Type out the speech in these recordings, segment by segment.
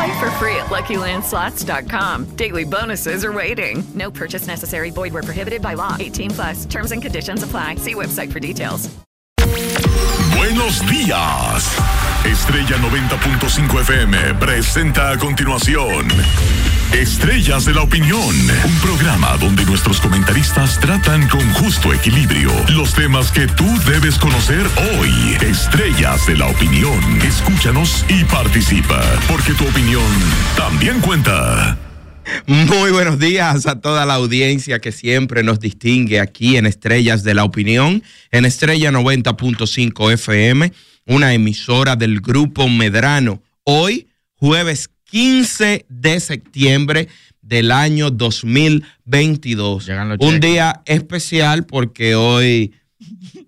Play for free at LuckyLandSlots.com. Daily bonuses are waiting. No purchase necessary. Void were prohibited by law. 18 plus. Terms and conditions apply. See website for details. Buenos días. Estrella 90.5 FM presenta a continuación Estrellas de la Opinión, un programa donde nuestros comentaristas tratan con justo equilibrio los temas que tú debes conocer hoy. Estrellas de la Opinión, escúchanos y participa, porque tu opinión también cuenta. Muy buenos días a toda la audiencia que siempre nos distingue aquí en Estrellas de la Opinión, en Estrella 90.5 FM, una emisora del Grupo Medrano. Hoy, jueves 15 de septiembre del año 2022. Un día especial porque hoy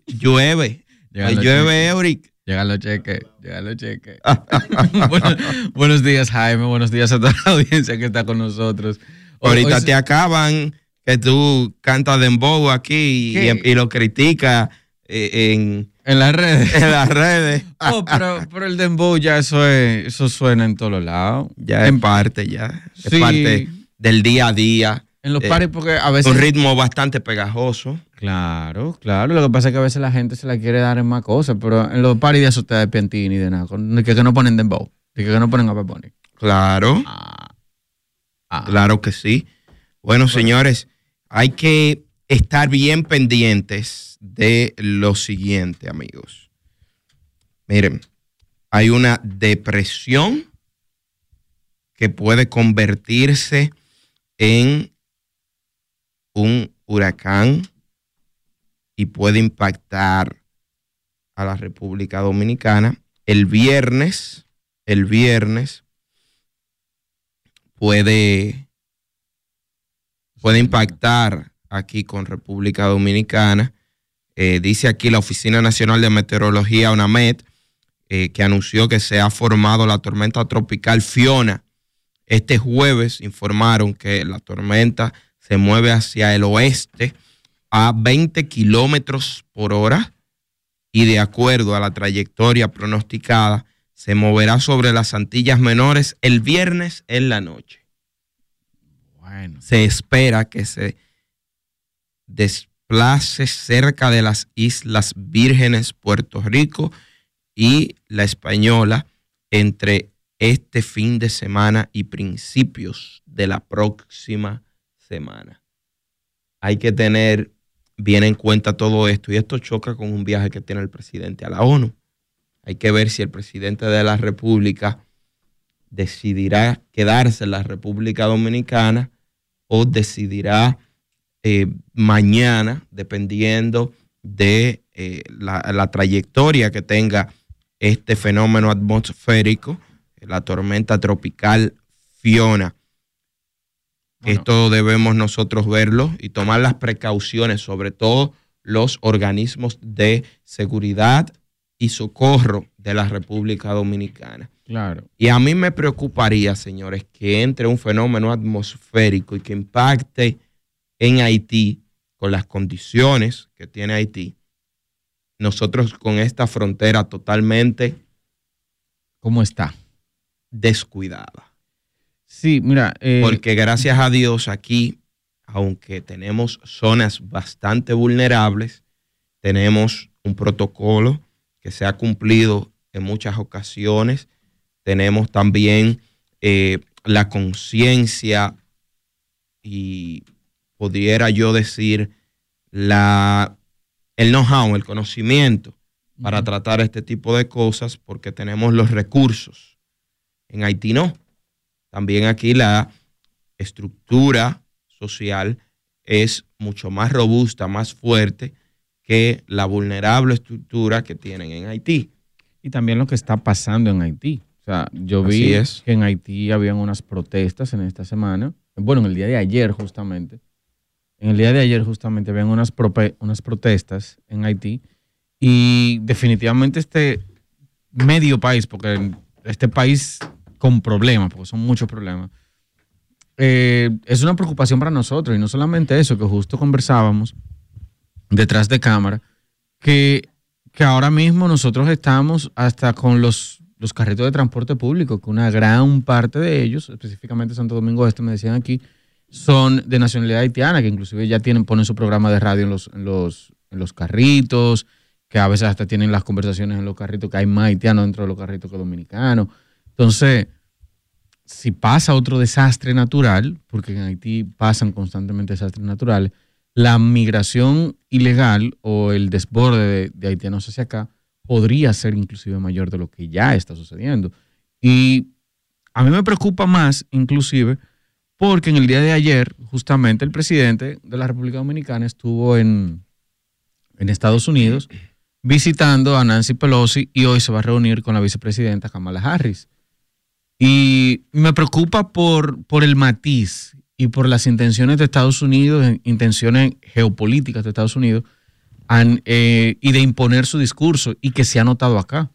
llueve. Hoy llueve, Euric. Llegan los cheques, llegan los cheques. buenos, buenos días, Jaime. Buenos días a toda la audiencia que está con nosotros. Ahorita te acaban que tú cantas dembow aquí y, y, lo criticas eh, en, en las redes. En las redes. oh, pero, pero, el dembow ya eso es, eso suena en todos lados. Ya es parte, ya. Es parte del día a día. En los pares porque a veces... Un ritmo bastante pegajoso. Claro, claro. Lo que pasa es que a veces la gente se la quiere dar en más cosas, pero en los pares de eso te de Piantini y de nada. Que, que no ponen dembow. Que, que no ponen a Peponi. Claro. Ah. Ah. Claro que sí. Bueno, señores, hay que estar bien pendientes de lo siguiente, amigos. Miren, hay una depresión que puede convertirse en un huracán y puede impactar a la República Dominicana. El viernes, el viernes puede, puede impactar aquí con República Dominicana. Eh, dice aquí la Oficina Nacional de Meteorología, UNAMED, eh, que anunció que se ha formado la tormenta tropical Fiona. Este jueves informaron que la tormenta se mueve hacia el oeste a 20 kilómetros por hora y de acuerdo a la trayectoria pronosticada, se moverá sobre las Antillas Menores el viernes en la noche. Bueno. Se espera que se desplace cerca de las Islas Vírgenes, Puerto Rico y la Española entre este fin de semana y principios de la próxima semana. Hay que tener bien en cuenta todo esto y esto choca con un viaje que tiene el presidente a la ONU. Hay que ver si el presidente de la República decidirá quedarse en la República Dominicana o decidirá eh, mañana, dependiendo de eh, la, la, trayectoria que tenga este fenómeno atmosférico, la tormenta tropical Fiona. Bueno. Esto debemos nosotros verlo y tomar las precauciones, sobre todo los organismos de seguridad y socorro de la República Dominicana. Claro. Y a mí me preocuparía, señores, que entre un fenómeno atmosférico y que impacte en Haití con las condiciones que tiene Haití. Nosotros con esta frontera totalmente... ¿Cómo está? Descuidada. Sí, mira. Eh, Porque gracias a Dios aquí, aunque tenemos zonas bastante vulnerables, tenemos un protocolo que se ha cumplido en muchas ocasiones. Tenemos también eh, la conciencia y pudiera yo decir la, el know-how, el conocimiento para tratar este tipo de cosas porque tenemos los recursos. En Haití no. También aquí la estructura social es mucho más robusta, más fuerte que la vulnerable estructura que tienen en Haití. Y también lo que está pasando en Haití. O sea, yo vi es. que en Haití habían unas protestas en esta semana. Bueno, en el día de ayer justamente. En el día de ayer justamente habían unas, unas protestas en Haití. Y definitivamente este medio país, porque este país con problemas, porque son muchos problemas, eh, es una preocupación para nosotros. Y no solamente eso, que justo conversábamos detrás de cámara, que, que ahora mismo nosotros estamos hasta con los, los carritos de transporte público, que una gran parte de ellos, específicamente Santo Domingo Este, me decían aquí, son de nacionalidad haitiana, que inclusive ya tienen, ponen su programa de radio en los, en los, en los carritos, que a veces hasta tienen las conversaciones en los carritos, que hay más haitianos dentro de los carritos que dominicanos. Entonces, si pasa otro desastre natural, porque en Haití pasan constantemente desastres naturales, la migración ilegal o el desborde de, de haitianos hacia acá podría ser inclusive mayor de lo que ya está sucediendo. Y a mí me preocupa más, inclusive, porque en el día de ayer, justamente el presidente de la República Dominicana estuvo en, en Estados Unidos visitando a Nancy Pelosi y hoy se va a reunir con la vicepresidenta Kamala Harris. Y me preocupa por, por el matiz y por las intenciones de Estados Unidos, en- intenciones geopolíticas de Estados Unidos, eh, y de imponer su discurso y que se ha notado acá,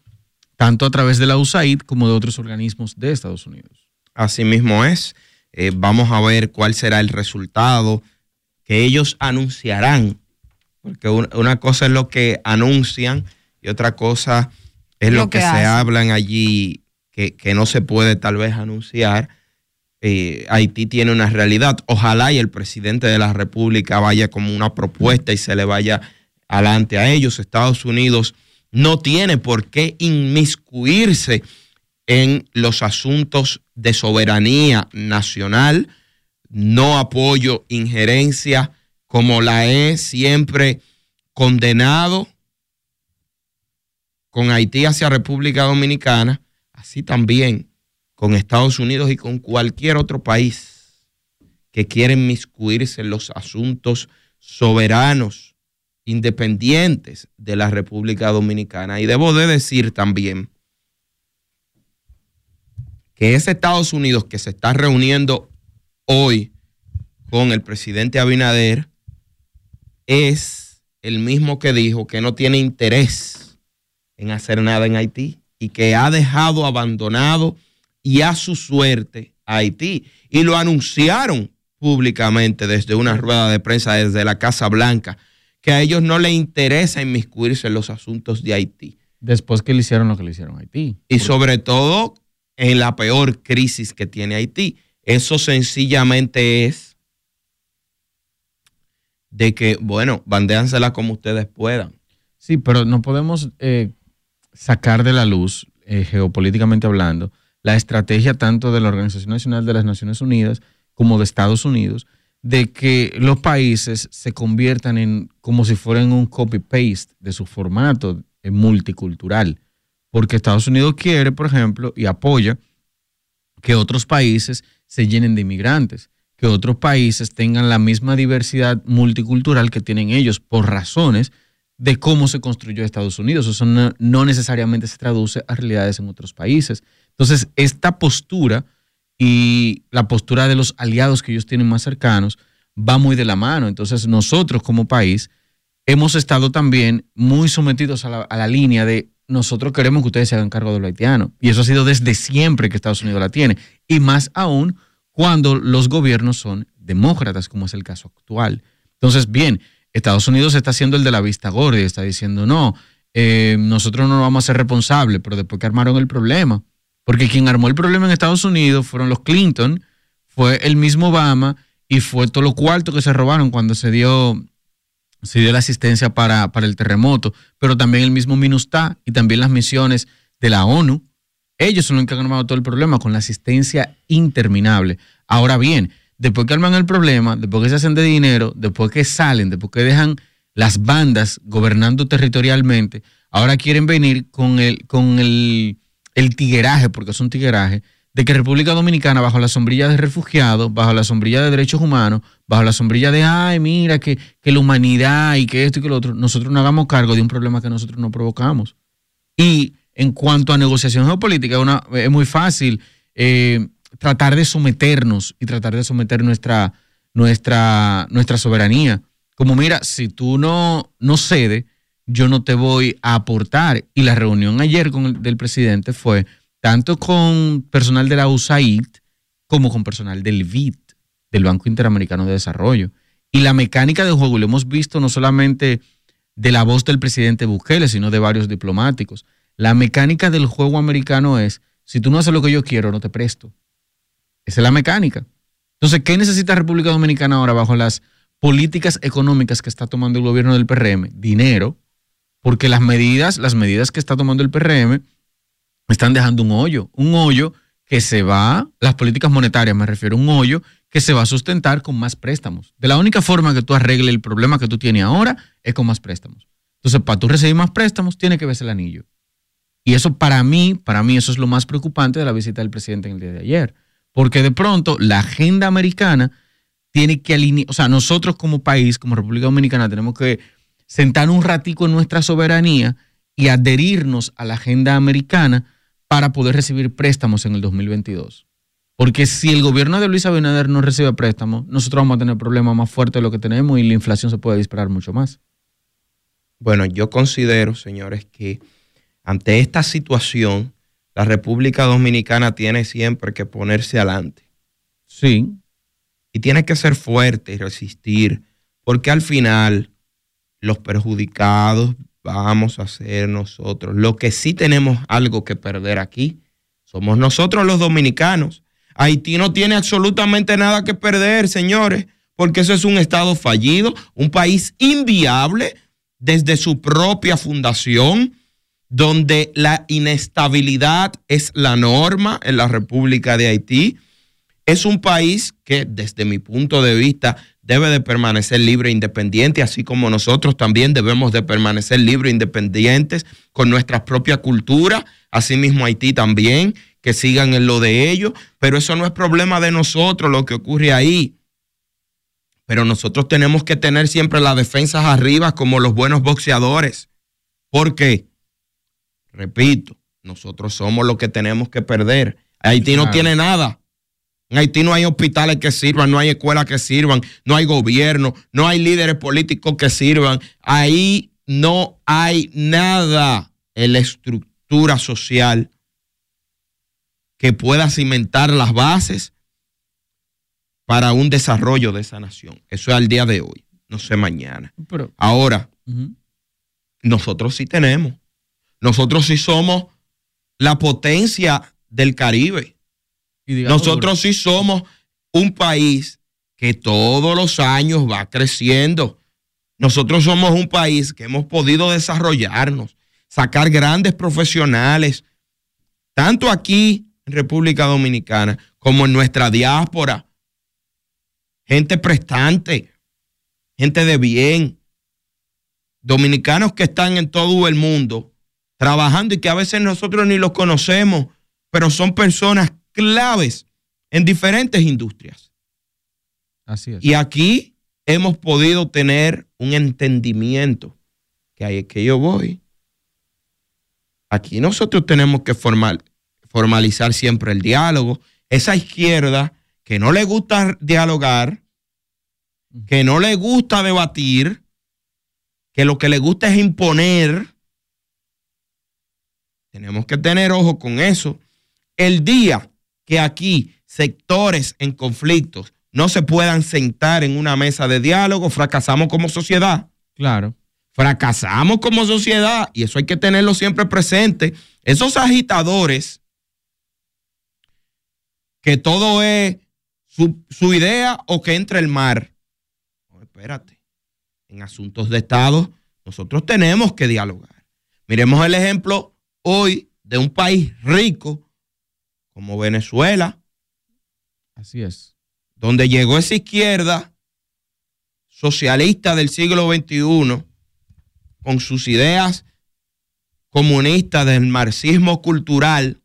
tanto a través de la USAID como de otros organismos de Estados Unidos. Así mismo es. Eh, vamos a ver cuál será el resultado que ellos anunciarán. Porque un- una cosa es lo que anuncian y otra cosa es lo, Lo que, que se hablan allí que, que no se puede tal vez anunciar. Eh, Haití tiene una realidad. Ojalá y el presidente de la República vaya como una propuesta y se le vaya adelante a ellos. Estados Unidos no tiene por qué inmiscuirse en los asuntos de soberanía nacional. No apoyo injerencia como la he siempre condenado con Haití hacia República Dominicana, así también con Estados Unidos y con cualquier otro país que quiera inmiscuirse en los asuntos soberanos, independientes de la República Dominicana. Y debo de decir también que ese Estados Unidos que se está reuniendo hoy con el presidente Abinader es el mismo que dijo que no tiene interés en hacer nada en Haití y que ha dejado abandonado y a su suerte a Haití. Y lo anunciaron públicamente desde una rueda de prensa desde la Casa Blanca, que a ellos no les interesa inmiscuirse en los asuntos de Haití. Después que le hicieron lo que le hicieron a Haití. Y sobre todo en la peor crisis que tiene Haití. Eso sencillamente es de que, bueno, bandéansela como ustedes puedan. Sí, pero no podemos eh, sacar de la luz, eh, geopolíticamente hablando, la estrategia tanto de la Organización Nacional de las Naciones Unidas como de Estados Unidos, de que los países se conviertan en como si fueran un copy-paste de su formato eh, multicultural. Porque Estados Unidos quiere, por ejemplo, y apoya que otros países se llenen de inmigrantes, que otros países tengan la misma diversidad multicultural que tienen ellos por razones de cómo se construyó Estados Unidos. Eso no, no necesariamente se traduce a realidades en otros países. Entonces, esta postura y la postura de los aliados que ellos tienen más cercanos va muy de la mano. Entonces, nosotros como país hemos estado también muy sometidos a la, a la línea de nosotros queremos que ustedes se hagan cargo de lo haitiano. Y eso ha sido desde siempre que Estados Unidos la tiene. Y más aún cuando los gobiernos son demócratas, como es el caso actual. Entonces, bien, Estados Unidos está haciendo el de la vista gorda y está diciendo, no, eh, nosotros no vamos a ser responsables, pero después que armaron el problema, porque quien armó el problema en Estados Unidos fueron los Clinton, fue el mismo Obama y fue todo lo cuarto que se robaron cuando se dio, se dio la asistencia para, para el terremoto, pero también el mismo MINUSTA y también las misiones de la ONU. Ellos son los que han armado todo el problema con la asistencia interminable. Ahora bien, después que arman el problema, después que se hacen de dinero, después que salen, después que dejan las bandas gobernando territorialmente, ahora quieren venir con el, con el, el tigueraje, porque es un tigueraje, de que República Dominicana, bajo la sombrilla de refugiados, bajo la sombrilla de derechos humanos, bajo la sombrilla de, ay, mira, que, que la humanidad y que esto y que lo otro, nosotros no hagamos cargo de un problema que nosotros no provocamos. Y en cuanto a negociación geopolítica, es muy fácil eh, tratar de someternos y tratar de someter nuestra, nuestra, nuestra soberanía. Como mira, si tú no, no cedes, yo no te voy a aportar. Y la reunión ayer con el, del presidente fue tanto con personal de la USAID como con personal del BID, del Banco Interamericano de Desarrollo. Y la mecánica del juego lo hemos visto no solamente de la voz del presidente Bukele, sino de varios diplomáticos. La mecánica del juego americano es, si tú no haces lo que yo quiero, no te presto. Esa es la mecánica. Entonces, ¿qué necesita República Dominicana ahora bajo las políticas económicas que está tomando el gobierno del PRM? Dinero, porque las medidas, las medidas que está tomando el PRM están dejando un hoyo, un hoyo que se va, las políticas monetarias me refiero, un hoyo que se va a sustentar con más préstamos. De la única forma que tú arregles el problema que tú tienes ahora es con más préstamos. Entonces, para tú recibir más préstamos, tiene que verse el anillo. Y eso para mí, para mí eso es lo más preocupante de la visita del presidente en el día de ayer. Porque de pronto la agenda americana tiene que alinear, o sea, nosotros como país, como República Dominicana, tenemos que sentar un ratico en nuestra soberanía y adherirnos a la agenda americana para poder recibir préstamos en el 2022. Porque si el gobierno de Luis Abinader no recibe préstamos, nosotros vamos a tener problemas más fuertes de lo que tenemos y la inflación se puede disparar mucho más. Bueno, yo considero, señores, que ante esta situación, la República Dominicana tiene siempre que ponerse adelante. Sí. Y tiene que ser fuerte y resistir, porque al final los perjudicados vamos a ser nosotros. Lo que sí tenemos algo que perder aquí somos nosotros los dominicanos. Haití no tiene absolutamente nada que perder, señores, porque eso es un estado fallido, un país inviable desde su propia fundación donde la inestabilidad es la norma en la República de Haití. Es un país que desde mi punto de vista debe de permanecer libre e independiente, así como nosotros también debemos de permanecer libres e independientes con nuestra propia cultura, asimismo Haití también, que sigan en lo de ellos, pero eso no es problema de nosotros lo que ocurre ahí. Pero nosotros tenemos que tener siempre las defensas arriba como los buenos boxeadores. ¿Por qué? Repito, nosotros somos los que tenemos que perder. Haití no tiene nada. En Haití no hay hospitales que sirvan, no hay escuelas que sirvan, no hay gobierno, no hay líderes políticos que sirvan. Ahí no hay nada en la estructura social que pueda cimentar las bases para un desarrollo de esa nación. Eso es al día de hoy, no sé mañana. Ahora, nosotros sí tenemos. Nosotros sí somos la potencia del Caribe. Nosotros sí somos un país que todos los años va creciendo. Nosotros somos un país que hemos podido desarrollarnos, sacar grandes profesionales, tanto aquí en República Dominicana como en nuestra diáspora. Gente prestante, gente de bien, dominicanos que están en todo el mundo trabajando y que a veces nosotros ni los conocemos, pero son personas claves en diferentes industrias. Así es. Y aquí hemos podido tener un entendimiento que ahí es que yo voy. Aquí nosotros tenemos que formalizar siempre el diálogo. Esa izquierda que no le gusta dialogar, que no le gusta debatir, que lo que le gusta es imponer, tenemos que tener ojo con eso. El día que aquí sectores en conflictos no se puedan sentar en una mesa de diálogo, fracasamos como sociedad. Claro. Fracasamos como sociedad y eso hay que tenerlo siempre presente. Esos agitadores, que todo es su, su idea o que entre el mar. No, espérate. En asuntos de Estado, nosotros tenemos que dialogar. Miremos el ejemplo hoy de un país rico como Venezuela. Así es. Donde llegó esa izquierda socialista del siglo XXI con sus ideas comunista del marxismo cultural.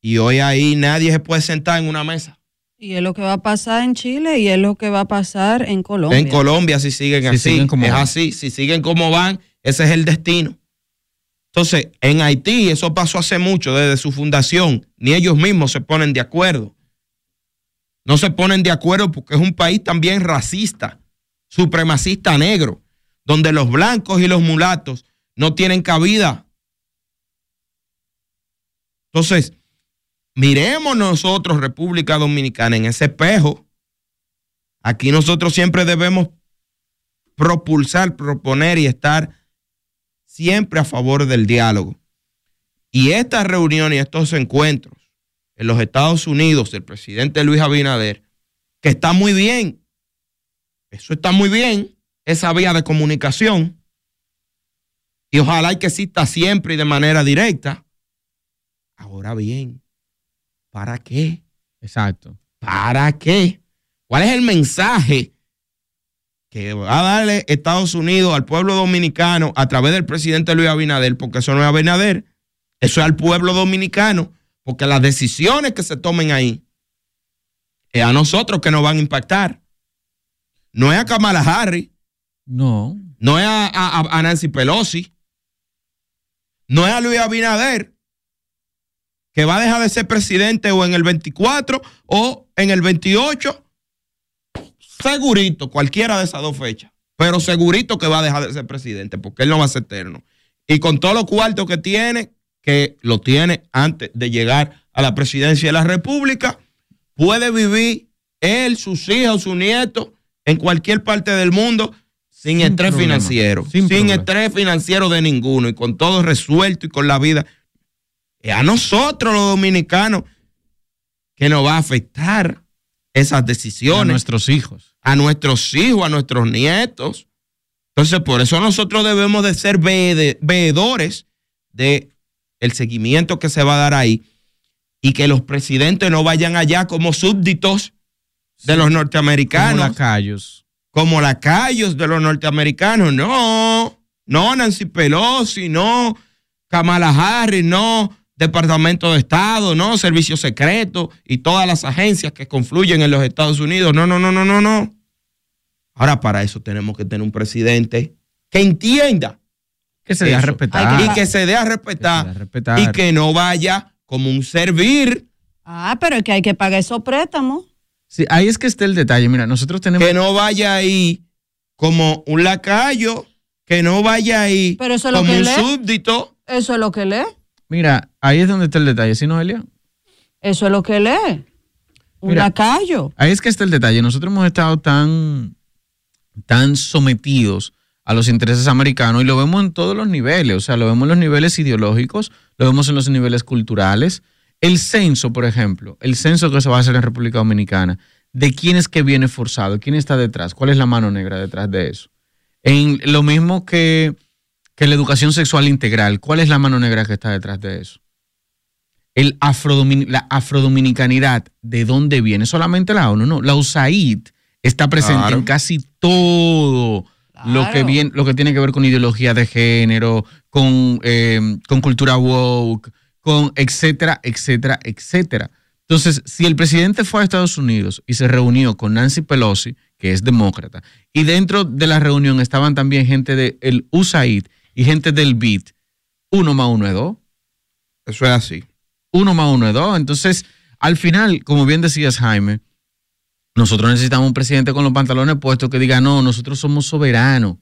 Y hoy ahí nadie se puede sentar en una mesa. Y es lo que va a pasar en Chile y es lo que va a pasar en Colombia. En Colombia, si siguen Si así, siguen como es van. así. Si siguen como van, ese es el destino. Entonces, en Haití, eso pasó hace mucho, desde su fundación. Ni ellos mismos se ponen de acuerdo. No se ponen de acuerdo porque es un país también racista, supremacista negro, donde los blancos y los mulatos no tienen cabida. Entonces, miremos nosotros, República Dominicana, en ese espejo. Aquí nosotros siempre debemos propulsar, proponer y estar siempre a favor del diálogo. Y esta reunión y estos encuentros en los Estados Unidos del presidente Luis Abinader, que está muy bien, eso está muy bien, esa vía de comunicación, y ojalá y que exista siempre y de manera directa. Ahora bien, ¿para qué? Exacto. ¿Para qué? ¿Cuál es el mensaje que va a darle Estados Unidos al pueblo dominicano a través del presidente Luis Abinader? Porque eso no es Abinader, eso es al pueblo dominicano, porque las decisiones que se tomen ahí es a nosotros que nos van a impactar. No es a Kamala Harris, No. no es a, a- a Nancy Pelosi, no es a Luis Abinader, que va a dejar de ser presidente o en el 24 o en el 28. Segurito, cualquiera de esas dos fechas. Pero segurito que va a dejar de ser presidente, porque él no va a ser eterno. Y con todos los cuartos que tiene, que lo tiene antes de llegar a la presidencia de la República, puede vivir él, sus hijos, sus nietos, en cualquier parte del mundo sin, Sin estrés problema. financiero. Sin estrés financiero de ninguno y con todo resuelto y con la vida. Es a nosotros los dominicanos que nos va a afectar esas A decisiones nuestros hijos. a nuestros hijos, a nuestros nietos. Entonces, por eso nosotros debemos de ser vede- veedores de el seguimiento que se va a dar ahí y que los presidentes no vayan allá como súbditos de los Como norteamericanos, lacayos. como lacayos de los norteamericanos. No, no Nancy Pelosi, no Kamala Harris, no Departamento de Estado, no Servicio Secreto y todas las agencias que confluyen en los Estados Unidos. No, no, no, no, no, no. Ahora para eso tenemos que tener un presidente que entienda Que se dé a respetar. y que se dé a respetar respetar. y que no vaya como un servir, Ah, pero es que hay que pagar esos préstamos. Sí, ahí es que está el detalle. Mira, nosotros tenemos. que no vaya ahí como un lacayo, que no vaya ahí Pero eso es lo como que un lee. súbdito. Eso es lo que lee. Mira, ahí es donde está el detalle, ¿sí, Noelia? Eso es lo que lee. Un Mira. lacayo. Ahí es que está el detalle. Nosotros hemos estado tan, tan sometidos a los intereses americanos y lo vemos en todos los niveles. O sea, lo vemos en los niveles ideológicos, lo vemos en los niveles culturales. El censo, por ejemplo, el censo que se va a hacer en República Dominicana, ¿de quién es que viene forzado? ¿Quién está detrás? ¿Cuál es la mano negra detrás de eso? En lo mismo que, que la educación sexual integral, ¿cuál es la mano negra que está detrás de eso? El afrodomin- la afrodominicanidad, ¿de dónde viene? Solamente la ONU, no. La USAID está presente Claro. en casi todo lo que, viene, lo que tiene que ver con ideología de género, con, eh, con cultura woke, con etcétera, etcétera, etcétera. Entonces, si el presidente fue a Estados Unidos y se reunió con Nancy Pelosi, que es demócrata, y dentro de la reunión estaban también gente del USAID y gente del BID, uno más uno es dos Eso es así. uno más uno es dos. Entonces, al final, como bien decías, Jaime, nosotros necesitamos un presidente con los pantalones puestos que diga, no, nosotros somos soberanos.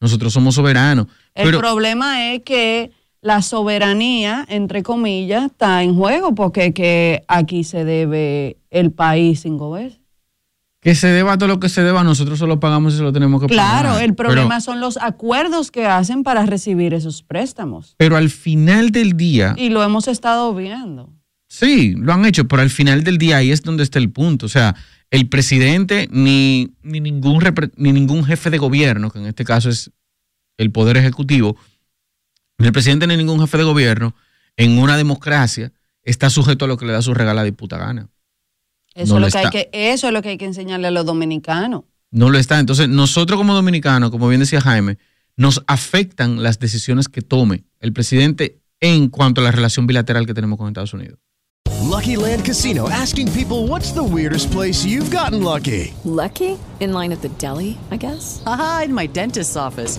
Nosotros somos soberanos. El Pero, problema es que la soberanía, entre comillas, está en juego porque que aquí se debe el país cinco veces. Que se deba todo lo que se deba, nosotros solo pagamos y se lo tenemos que pagar. Claro, el problema Pero, son los acuerdos que hacen para recibir esos préstamos. pero al final del día, Y lo hemos estado viendo. Sí, lo han hecho, pero al final del día ahí es donde está el punto. O sea, el presidente ni, ni, ningún, ni ningún jefe de gobierno, que en este caso es el Poder Ejecutivo, ni el presidente ni ningún jefe de gobierno en una democracia está sujeto a lo que le da su regalada y puta gana. Eso, No es lo lo que hay está. que, eso es lo que hay que enseñarle a los dominicanos. No lo está. Entonces, nosotros como dominicanos, como bien decía Jaime, nos afectan las decisiones que tome el presidente en cuanto a la relación bilateral que tenemos con Estados Unidos. Lucky Land Casino asking people what's the weirdest place you've gotten lucky? Lucky? In line at the deli, I guess? Aha, in my dentist's office.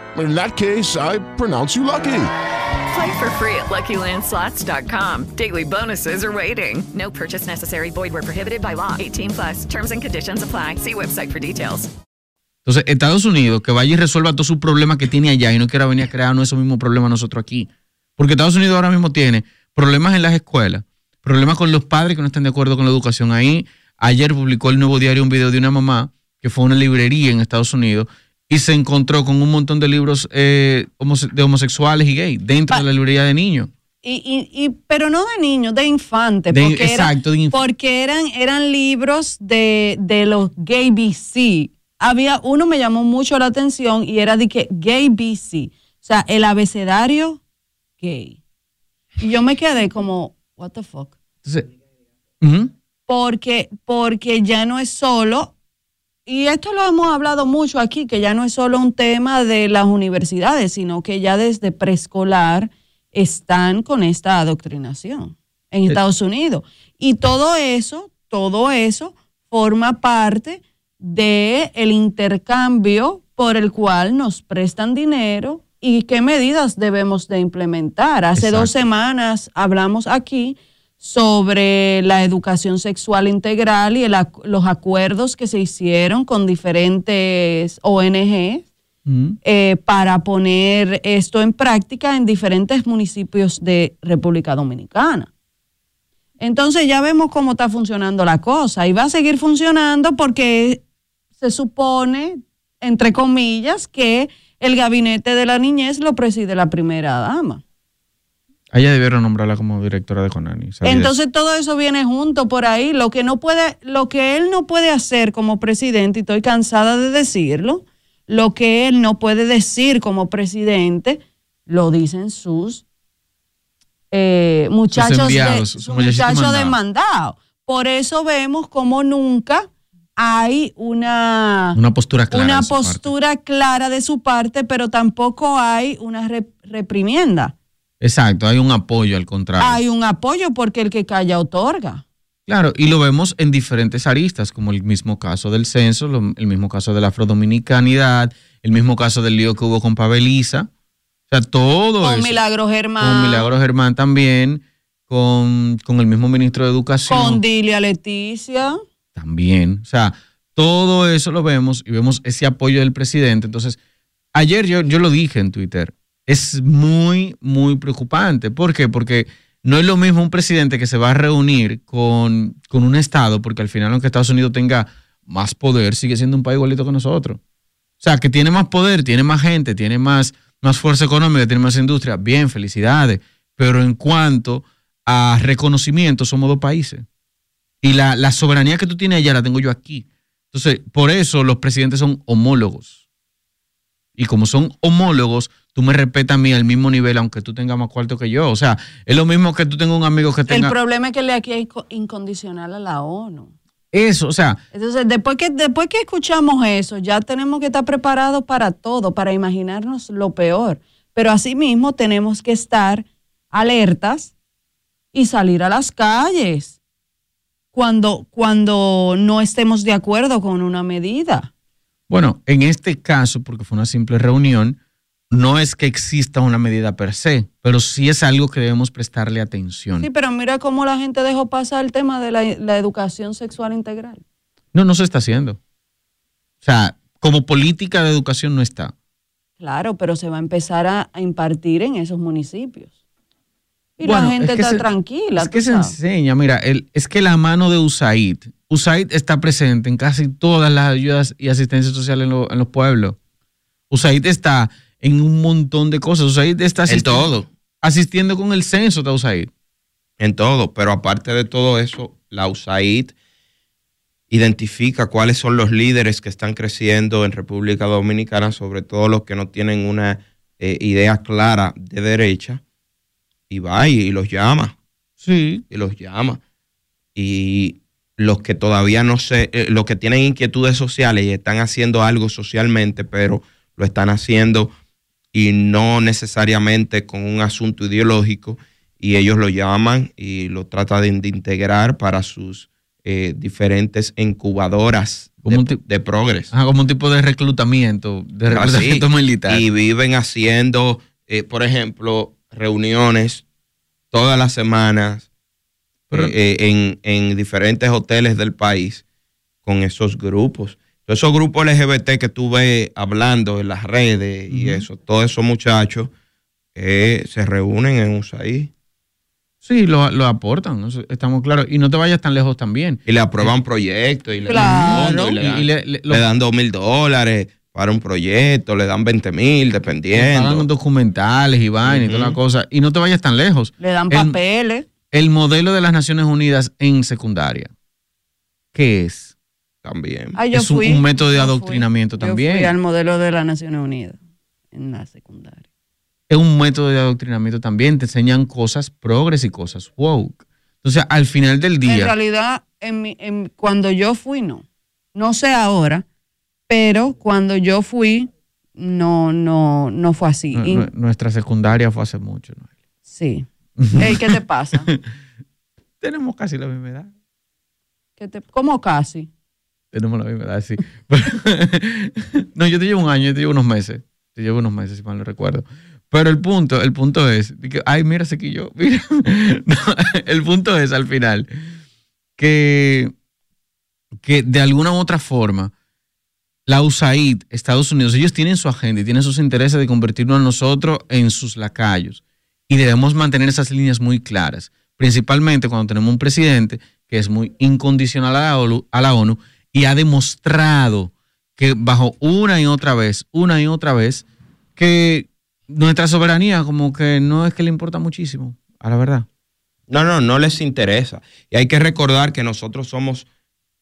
In that case, I pronounce you lucky. Play for free at LuckyLandSlots.com. Daily bonuses are waiting. No purchase necessary. Void where prohibited by law. 18 plus. Terms and conditions apply. See website for details. Entonces, Estados Unidos, que vaya y resuelva todos sus problemas que tiene allá y no quiera venir a crearnos esos mismos problemas nosotros aquí. Porque Estados Unidos ahora mismo tiene problemas en las escuelas, problemas con los padres que no están de acuerdo con la educación. Ahí, ayer publicó el nuevo diario un video de una mamá que fue a una librería en Estados Unidos y se encontró con un montón de libros eh, homose- de homosexuales y gays dentro de la librería de niños. Y, y, y- pero no de niños, de infantes. De- porque eran- exacto, de inf- porque eran, eran libros de, de los gay BC. Había uno me llamó mucho la atención y era de que gay BC. O sea, el abecedario gay. Y yo me quedé como, what the fuck. Entonces. Porque, porque ya no es solo, y esto lo hemos hablado mucho aquí, que ya no es solo un tema de las universidades, sino que ya desde preescolar están con esta adoctrinación en Estados Unidos. Y todo eso, todo eso forma parte del el intercambio por el cual nos prestan dinero y qué medidas debemos de implementar. Hace dos semanas hablamos aquí sobre la educación sexual integral y el los acuerdos que se hicieron con diferentes ONG eh, para poner esto en práctica en diferentes municipios de República Dominicana. Entonces ya vemos cómo está funcionando la cosa y va a seguir funcionando porque se supone, entre comillas, que el gabinete de la niñez lo preside la primera dama. Ella debieron nombrarla como directora de Conani. Entonces todo eso viene junto por ahí. Lo que no puede, lo que él no puede hacer como presidente, y estoy cansada de decirlo, lo que él no puede decir como presidente, lo dicen sus eh, muchachos, enviados, de, sus muchachos mandados. demandados. Por eso vemos como nunca hay una, Una postura clara. una de postura clara de su parte, pero tampoco hay una rep- reprimienda. Exacto, hay un apoyo al contrario. Hay un apoyo porque el que calla otorga. Claro, y lo vemos en diferentes aristas, como el mismo caso del censo, lo- el mismo caso de la afrodominicanidad, el mismo caso del lío que hubo con Pabeliza. O sea, todo Con eso. Milagro Germán. Con Milagro Germán también, con, con el mismo ministro de Educación. Con Dilia Leticia. también. O sea, todo eso lo vemos y vemos ese apoyo del presidente. Entonces, ayer yo, yo lo dije en Twitter, es muy, muy preocupante. ¿Por qué? Porque no es lo mismo un presidente que se va a reunir con, con un Estado, porque al final, aunque Estados Unidos tenga más poder, sigue siendo un país igualito que nosotros. O sea, que tiene más poder, tiene más gente, tiene más, más fuerza económica, tiene más industria. Bien, felicidades. Pero en cuanto a reconocimiento, somos dos países. Y la, la soberanía que tú tienes allá la tengo yo aquí. Entonces, por eso los presidentes son homólogos. Y como son homólogos, tú me respetas a mí al mismo nivel, aunque tú tengas más cuarto que yo. O sea, es lo mismo que tú tengas un amigo que El tenga. problema es que le aquí co- incondicional a la ONU. Eso, o sea, Entonces, después que, después que escuchamos eso, ya tenemos que estar preparados para todo, para imaginarnos lo peor. Pero asimismo tenemos que estar alertas y salir a las calles cuando, cuando no estemos de acuerdo con una medida. bueno, en este caso, porque fue una simple reunión, no es que exista una medida per se, pero sí es algo que debemos prestarle atención. Sí, pero mira cómo la gente dejó pasar el tema de la, la educación sexual integral. No, no se está haciendo. O sea, como política de educación no está. Claro, pero se va a empezar a, a impartir en esos municipios. Y Bueno, la gente es que está se- tranquila. Es que se enseña, mira, el, es que la mano de USAID, USAID está presente en casi todas las ayudas y asistencia social en, lo- en los pueblos. USAID está en un montón de cosas. USAID está En asistiendo, todo. asistiendo con el censo de USAID. En todo, pero aparte de todo eso, la USAID identifica cuáles son los líderes que están creciendo en República Dominicana, sobre todo los que no tienen una eh, idea clara de derecha, y va y, y los llama. Sí. Y los llama. Y los que todavía no sé, eh, los que tienen inquietudes sociales y están haciendo algo socialmente, pero lo están haciendo y no necesariamente con un asunto ideológico, y ellos lo llaman y lo tratan de, de integrar para sus eh, diferentes incubadoras de, de progres. Como un tipo de reclutamiento, de Así. reclutamiento militar. Y viven haciendo, eh, por ejemplo, reuniones todas las semanas Pero- eh, en, en diferentes hoteles del país con esos grupos. Todos esos grupos LGBT que tú ves hablando en las redes y eso, todos esos muchachos eh, se reúnen en USAID Sí, lo, lo aportan, estamos claros. Y no te vayas tan lejos también. y le aprueban proyectos y le Claro. dan y le Y- dan, y le- le- le dan dos mil dólares para un proyecto, le dan 20 mil, dependiendo. Hagan documentales y vainas y toda la cosa. Y no te vayas tan lejos. Le dan El- papeles. El modelo de las Naciones Unidas en secundaria. ¿Qué es? También. Ah, yo es un, fui, un método de yo fui. adoctrinamiento Yo también. fui al modelo de las Naciones Unidas en la secundaria. Es un método de adoctrinamiento también. Te enseñan cosas progres y cosas woke. Entonces, al final del En día, realidad, en mi- en- cuando yo fui, no. No sé ahora, pero cuando yo fui, no, no, no fue así. Y- nuestra secundaria fue hace mucho. ¿no? sí. ¿Qué te pasa? Tenemos casi la misma edad. ¿Qué te- ¿Cómo casi? Tenemos la misma edad, sí. no, yo te llevo un año, yo te llevo unos meses. Te llevo unos meses, si mal no recuerdo. Pero el punto, el punto es, ay, mira, yo, mira. El punto es, al final, que, que de alguna u otra forma, la USAID, Estados Unidos, ellos tienen su agenda y tienen sus intereses de convertirnos a nosotros en sus lacayos. Y debemos mantener esas líneas muy claras, principalmente cuando tenemos un presidente que es muy incondicional a la a la ONU y ha demostrado que bajo una y otra vez, una y otra vez, que nuestra soberanía como que no es que le importa muchísimo, a la verdad. No, no, no les interesa. Y hay que recordar que nosotros somos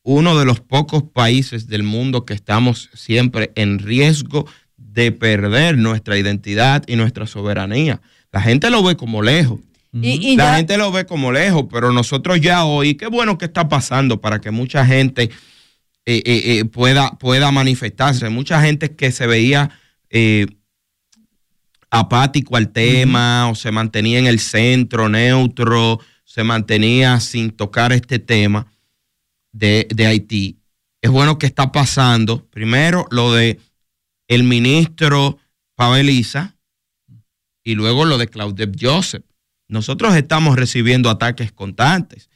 uno de los pocos países del mundo que estamos siempre en riesgo de perder nuestra identidad y nuestra soberanía. La gente lo ve como lejos. Y- y la ya- gente lo ve como lejos, pero nosotros ya hoy, qué bueno que está pasando para que mucha gente eh, eh, eh, pueda, pueda manifestarse. Mucha gente que se veía eh, apático al tema o se mantenía en el centro, neutro, se mantenía sin tocar este tema de, de Haití. Es bueno que está pasando, primero, lo de el ministro Paveliza y luego lo de Claudette Joseph. Nosotros estamos recibiendo ataques constantes.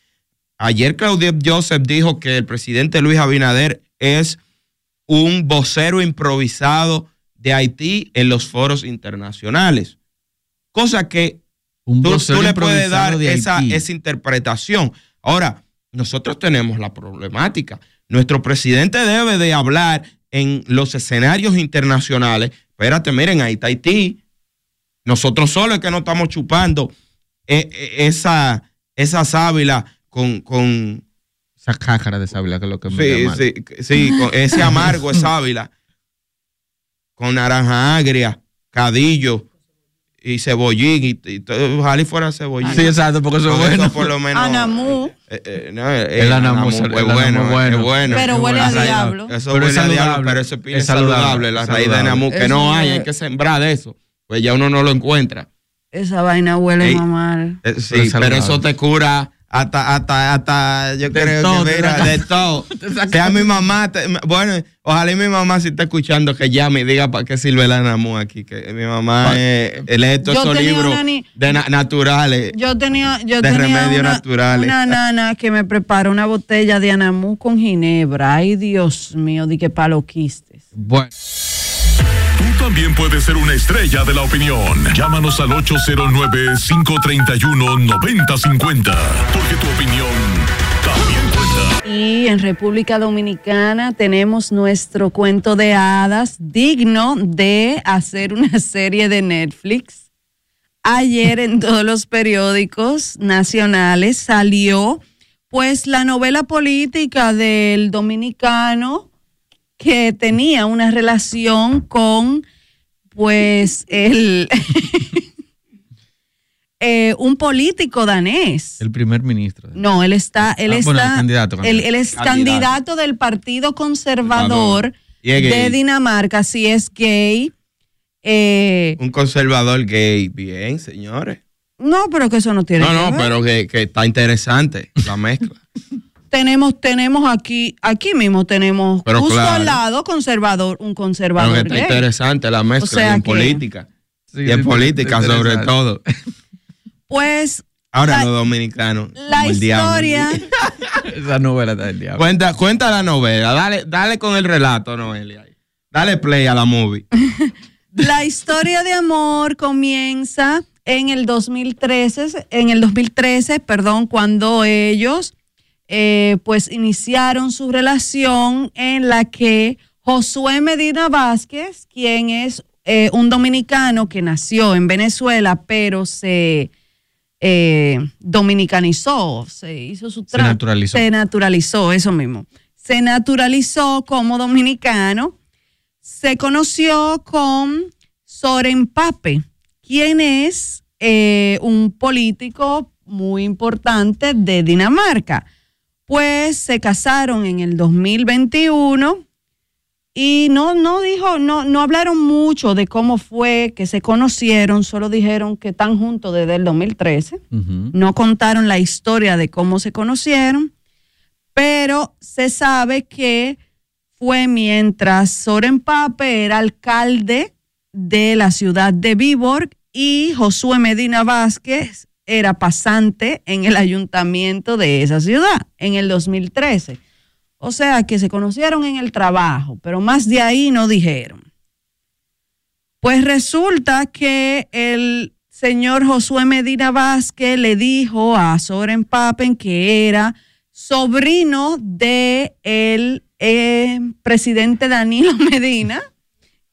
Ayer Claudette Joseph dijo que el presidente Luis Abinader es un vocero improvisado de Haití en los foros internacionales. Cosa que Un tú, le puedes dar esa, esa interpretación. Ahora, nosotros tenemos la problemática. Nuestro presidente debe de hablar en los escenarios internacionales. Espérate, miren, ahí está Haití. Nosotros solo es que no estamos chupando eh, eh, esa, esa sábila con, con Esa cácara de sábila que es lo que me sí, sí, sí, con ese amargo de sábila, con naranja agria, cadillo y cebollín y, y todo, ojalá y fuera cebollín. Sí, exacto, porque eso es bueno. por lo menos. Anamú. eh, eh, no, eh, El anamú anamú es- es bueno, es bueno. es bueno. Pero Es huele bueno. a raíz- diablo. Eso Pero es huele a diablo, saludable, pero eso es es saludable, saludable. La es raíz de saludable. anamú, que Eso no hay, es- hay que sembrar de eso. Pues ya uno no lo encuentra. Esa vaina huele mal. Eh, Pero sí, es pero, saludable. eso te cura hasta, hasta, hasta, yo De creo todo, que mira, de todo. Sea mi mamá, te- bueno, ojalá y mi mamá si está escuchando que llame y diga para qué sirve el anamú aquí, que mi mamá eh, lee todos esos libros de na- naturales. Yo tenía, yo De tenía remedios una, naturales. una nana que me preparó una botella de anamú con ginebra. Ay, Dios mío, di que paloquistes. Bueno. Tú también puedes ser una estrella de la opinión. Llámanos al 809-531-9050. Porque tu opinión también cuenta. Y en República Dominicana tenemos nuestro cuento de hadas digno de hacer una serie de Netflix. Ayer en todos los periódicos nacionales salió pues la novela política del dominicano que tenía una relación con pues el eh, un político danés. El primer ministro. No, él está, él Ah, está, bueno, el candidato, él, candidato. él es Candidato. candidato del Partido Conservador de gay. Dinamarca, si es gay. Eh, Un conservador gay. Bien, señores. no, pero que eso no tiene No, que no, ver. pero que, que está interesante la mezcla. Tenemos, tenemos aquí, aquí mismo tenemos Pero justo claro. al lado conservador, un Pero conservador que está gay. interesante la mezcla O sea y en que- política. Sí, y en sí, política sobre todo. Pues Ahora La- los dominicanos. la historia, Esa novela está del diablo. Cuenta, cuenta la novela. Dale, dale con el relato, Noelia. Dale play a la movie. la historia de amor comienza en el 2013, en el 2013, perdón, cuando ellos eh, pues iniciaron su relación en la que Josué Medina Vázquez, quien es eh, un dominicano que nació en Venezuela, pero se eh, dominicanizó, se hizo su Se naturalizó. Se naturalizó, eso mismo. Se naturalizó como dominicano. Se conoció con Soren Pape, quien es eh, un político muy importante de Dinamarca. Pues se casaron en el 2021 y no, no dijo, no, no hablaron mucho de cómo fue que se conocieron, solo dijeron que están juntos desde el 2013. Ujú. No contaron la historia de cómo se conocieron, pero se sabe que fue mientras Soren Pape era alcalde de la ciudad de Viborg y Josué Medina Vázquez era pasante en el ayuntamiento de esa ciudad en el 2013. O sea que se conocieron en el trabajo, pero más de ahí no dijeron. Pues resulta que el señor Josué Medina Vázquez le dijo a Soren Papen que era sobrino de el eh, presidente Danilo Medina,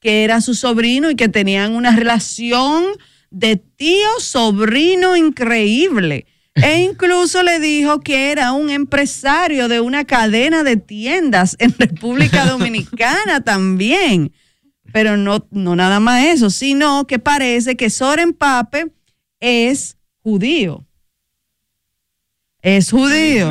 que era su sobrino y que tenían una relación de tío-sobrino increíble. E incluso le dijo que era un empresario de una cadena de tiendas en República Dominicana también. Pero no, no nada más eso, sino que parece que Soren Pape es judío. Es judío.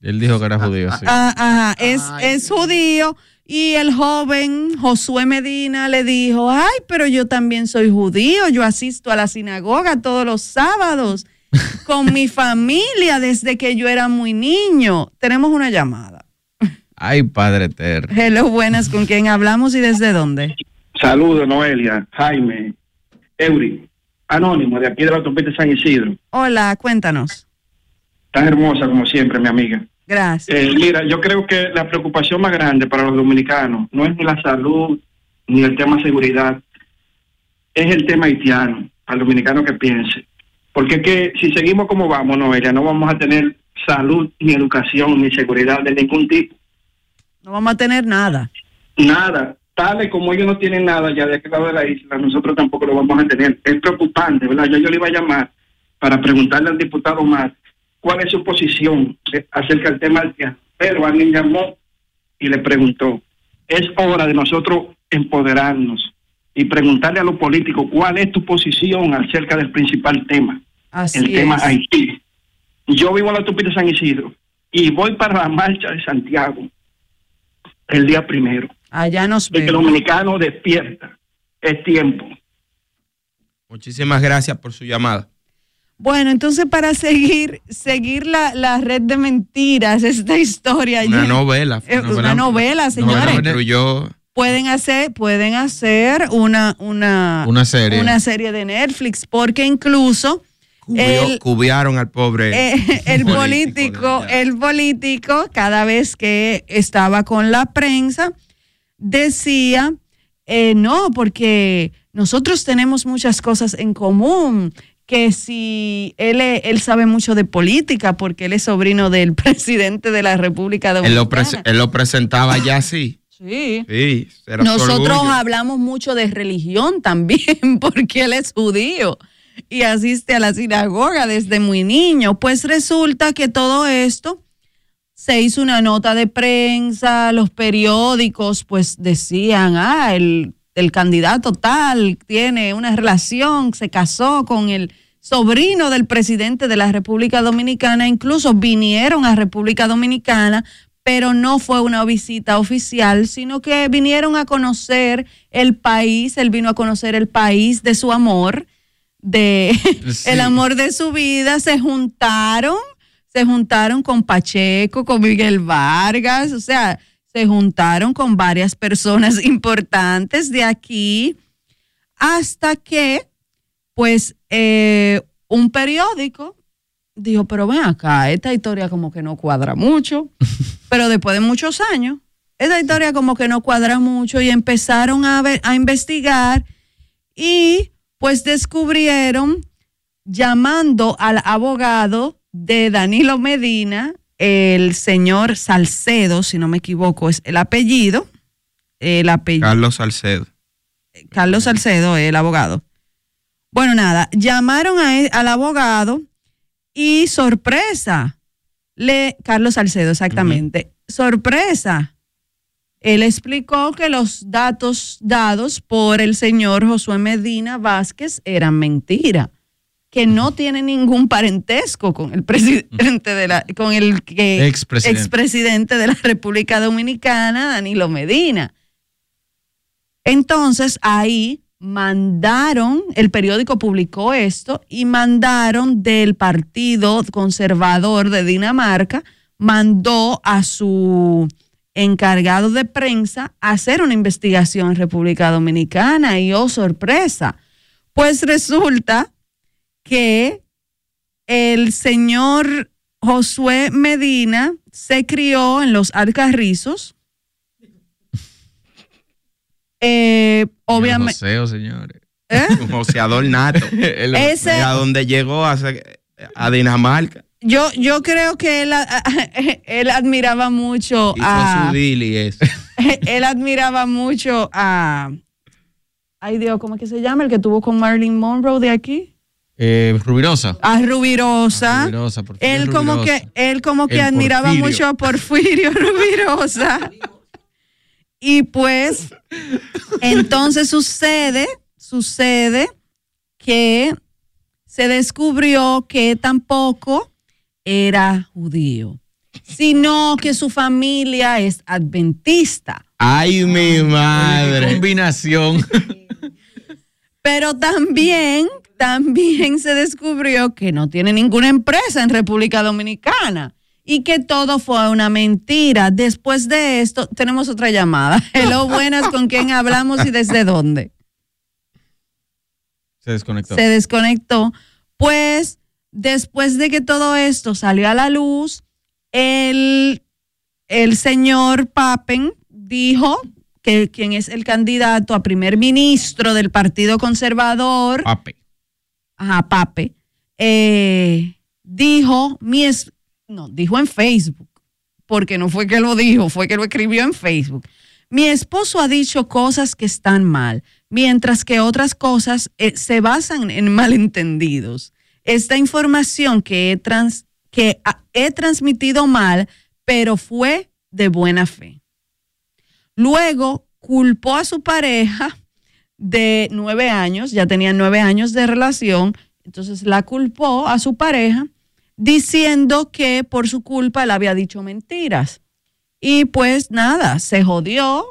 Él dijo que era judío, sí. Ah, ajá, es, es judío. Y el joven Josué Medina le dijo, ay, pero yo también soy judío, yo asisto a la sinagoga todos los sábados con mi familia desde que yo era muy niño. Tenemos una llamada. Ay, Padre eterno. Hello, buenas, ¿con quién hablamos y desde dónde? Saludos, Noelia, Jaime, Eury, Anónimo, de aquí de la autopista de San Isidro. Hola, cuéntanos. Tan hermosa como siempre, mi amiga. Gracias. Eh, mira, yo creo que la preocupación más grande para los dominicanos no es ni la salud ni el tema seguridad, es el tema haitiano, al dominicano que piense. Porque es que si seguimos como vamos, Noelia, no vamos a tener salud, ni educación, ni seguridad de ningún tipo. No vamos a tener nada. Nada. Tales como ellos no tienen nada ya de aquel lado de la isla, nosotros tampoco lo vamos a tener. Es preocupante, ¿verdad? Yo, yo le iba a llamar para preguntarle al diputado más cuál es su posición acerca del tema haitiano. Pero alguien llamó y le preguntó. Es hora de nosotros empoderarnos y preguntarle a los políticos cuál es tu posición acerca del principal tema, Así el tema. Haití. Yo vivo en la autopista de San Isidro y voy para la marcha de Santiago el día primero. Allá nos que el vemos. dominicano despierta. Es tiempo. Muchísimas gracias por su llamada. Bueno, entonces para seguir, seguir la, la red de mentiras, esta historia. Una ya- novela. Eh, una novela, señores. Pueden hacer, pueden hacer una, una, Una serie. una serie de Netflix, porque incluso el, cubiaron al pobre. eh, el político, el político, cada vez que estaba con la prensa, decía eh, no, porque nosotros tenemos muchas cosas en común, que si él, él sabe mucho de política, porque él es sobrino del presidente de la República Él lo, Dominicana. él lo presentaba ya así. Sí. Sí, Nosotros hablamos mucho de religión también, porque él es judío y asiste a la sinagoga desde muy niño. Pues resulta que todo esto se hizo una nota de prensa, los periódicos pues decían, ah, el, el candidato tal tiene una relación, se casó con el sobrino del presidente de la República Dominicana, incluso vinieron a República Dominicana, pero no fue una visita oficial, sino que vinieron a conocer el país, él vino a conocer el país de su amor, de Sí. el amor de su vida, se juntaron, se juntaron con Pacheco, con Miguel Vargas, o sea, se juntaron con varias personas importantes de aquí hasta que, pues, eh, un periódico dijo, pero ven acá, esta historia como que no cuadra mucho, pero después de muchos años, esta historia como que no cuadra mucho y empezaron a, ver- a investigar y pues descubrieron llamando al abogado de Danilo Medina, el señor Salcedo, si no me equivoco, es el apellido, el apellido. Carlos Salcedo. Carlos Salcedo, el abogado. Bueno, nada, llamaron a él- al abogado y sorpresa, le, Carlos Salcedo, exactamente, sorpresa. Él explicó que los datos dados por el señor Josué Medina Vázquez eran mentira, que no tiene ningún parentesco con el presidente de la, con el que Expresidente. expresidente de la República Dominicana, Danilo Medina. Entonces ahí mandaron, el periódico publicó esto y mandaron del Partido Conservador de Dinamarca, mandó a su encargado de prensa a hacer una investigación en República Dominicana y oh sorpresa, pues resulta que el señor Josué Medina se crió en los Alcarrizos. Eh, obviamente. Joseo, señores. Un joseador nato. El- Ese- Mira dónde llegó a, a Dinamarca. Yo, yo creo que él, él admiraba mucho a. su y eso. Él admiraba mucho a. Ay Dios, ¿cómo es que se llama? El que tuvo con Marilyn Monroe de aquí. Eh, Rubirosa. A Rubirosa. Rubirosa, Él como Rubirosa. que, él como que El admiraba Porfirio. mucho a Porfirio Rubirosa. Y pues, entonces sucede, sucede que se descubrió que tampoco era judío, sino que su familia es adventista. Ay, mi madre. Combinación. Pero también, también se descubrió que no tiene ninguna empresa en República Dominicana y que todo fue una mentira. Después de esto, tenemos otra llamada. Hello, buenas, ¿con quién hablamos y desde dónde? Se desconectó. Se desconectó. Pues después de que todo esto salió a la luz, el, el señor Papen dijo que quien es el candidato a primer ministro del Partido Conservador, Pape. Ajá, Pape, eh, dijo, mi es, no, dijo en Facebook, porque no fue que lo dijo, fue que lo escribió en Facebook. Mi esposo ha dicho cosas que están mal, mientras que otras cosas eh, se basan en malentendidos. Esta información que he, trans- que he transmitido mal, pero fue de buena fe. Luego culpó a su pareja de nueve años, ya tenían nueve años de relación, entonces la culpó a su pareja diciendo que por su culpa él había dicho mentiras. Y pues nada, se jodió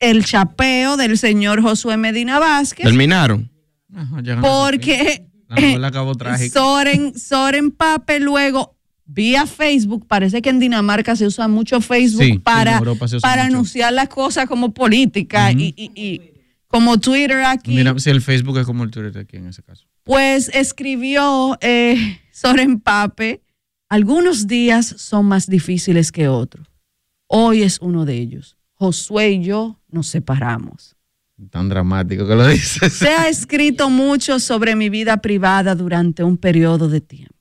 el chapeo del señor Josué Medina Vázquez ¿Terminaron? Porque acabó. Soren, Soren Pape luego vía Facebook, parece que en Dinamarca se usa mucho Facebook Sí, para, usa para mucho. anunciar las cosas como política y, y- y como Twitter aquí. Mira, si el Facebook es como el Twitter aquí en ese caso. Pues escribió eh, Soren Pape, algunos días son más difíciles que otros. Hoy es uno de ellos. Josué y yo nos separamos. Tan dramático que lo dices. Se ha escrito mucho sobre mi vida privada durante un periodo de tiempo.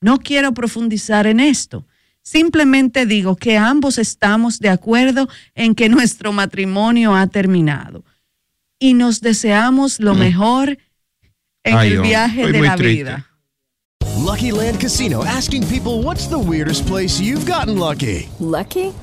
No quiero profundizar en esto. Simplemente digo que ambos estamos de acuerdo en que nuestro matrimonio ha terminado y nos deseamos lo mejor en Ay, el viaje de la triste. vida. Lucky Land Casino asking people what's the weirdest place you've gotten lucky? Lucky?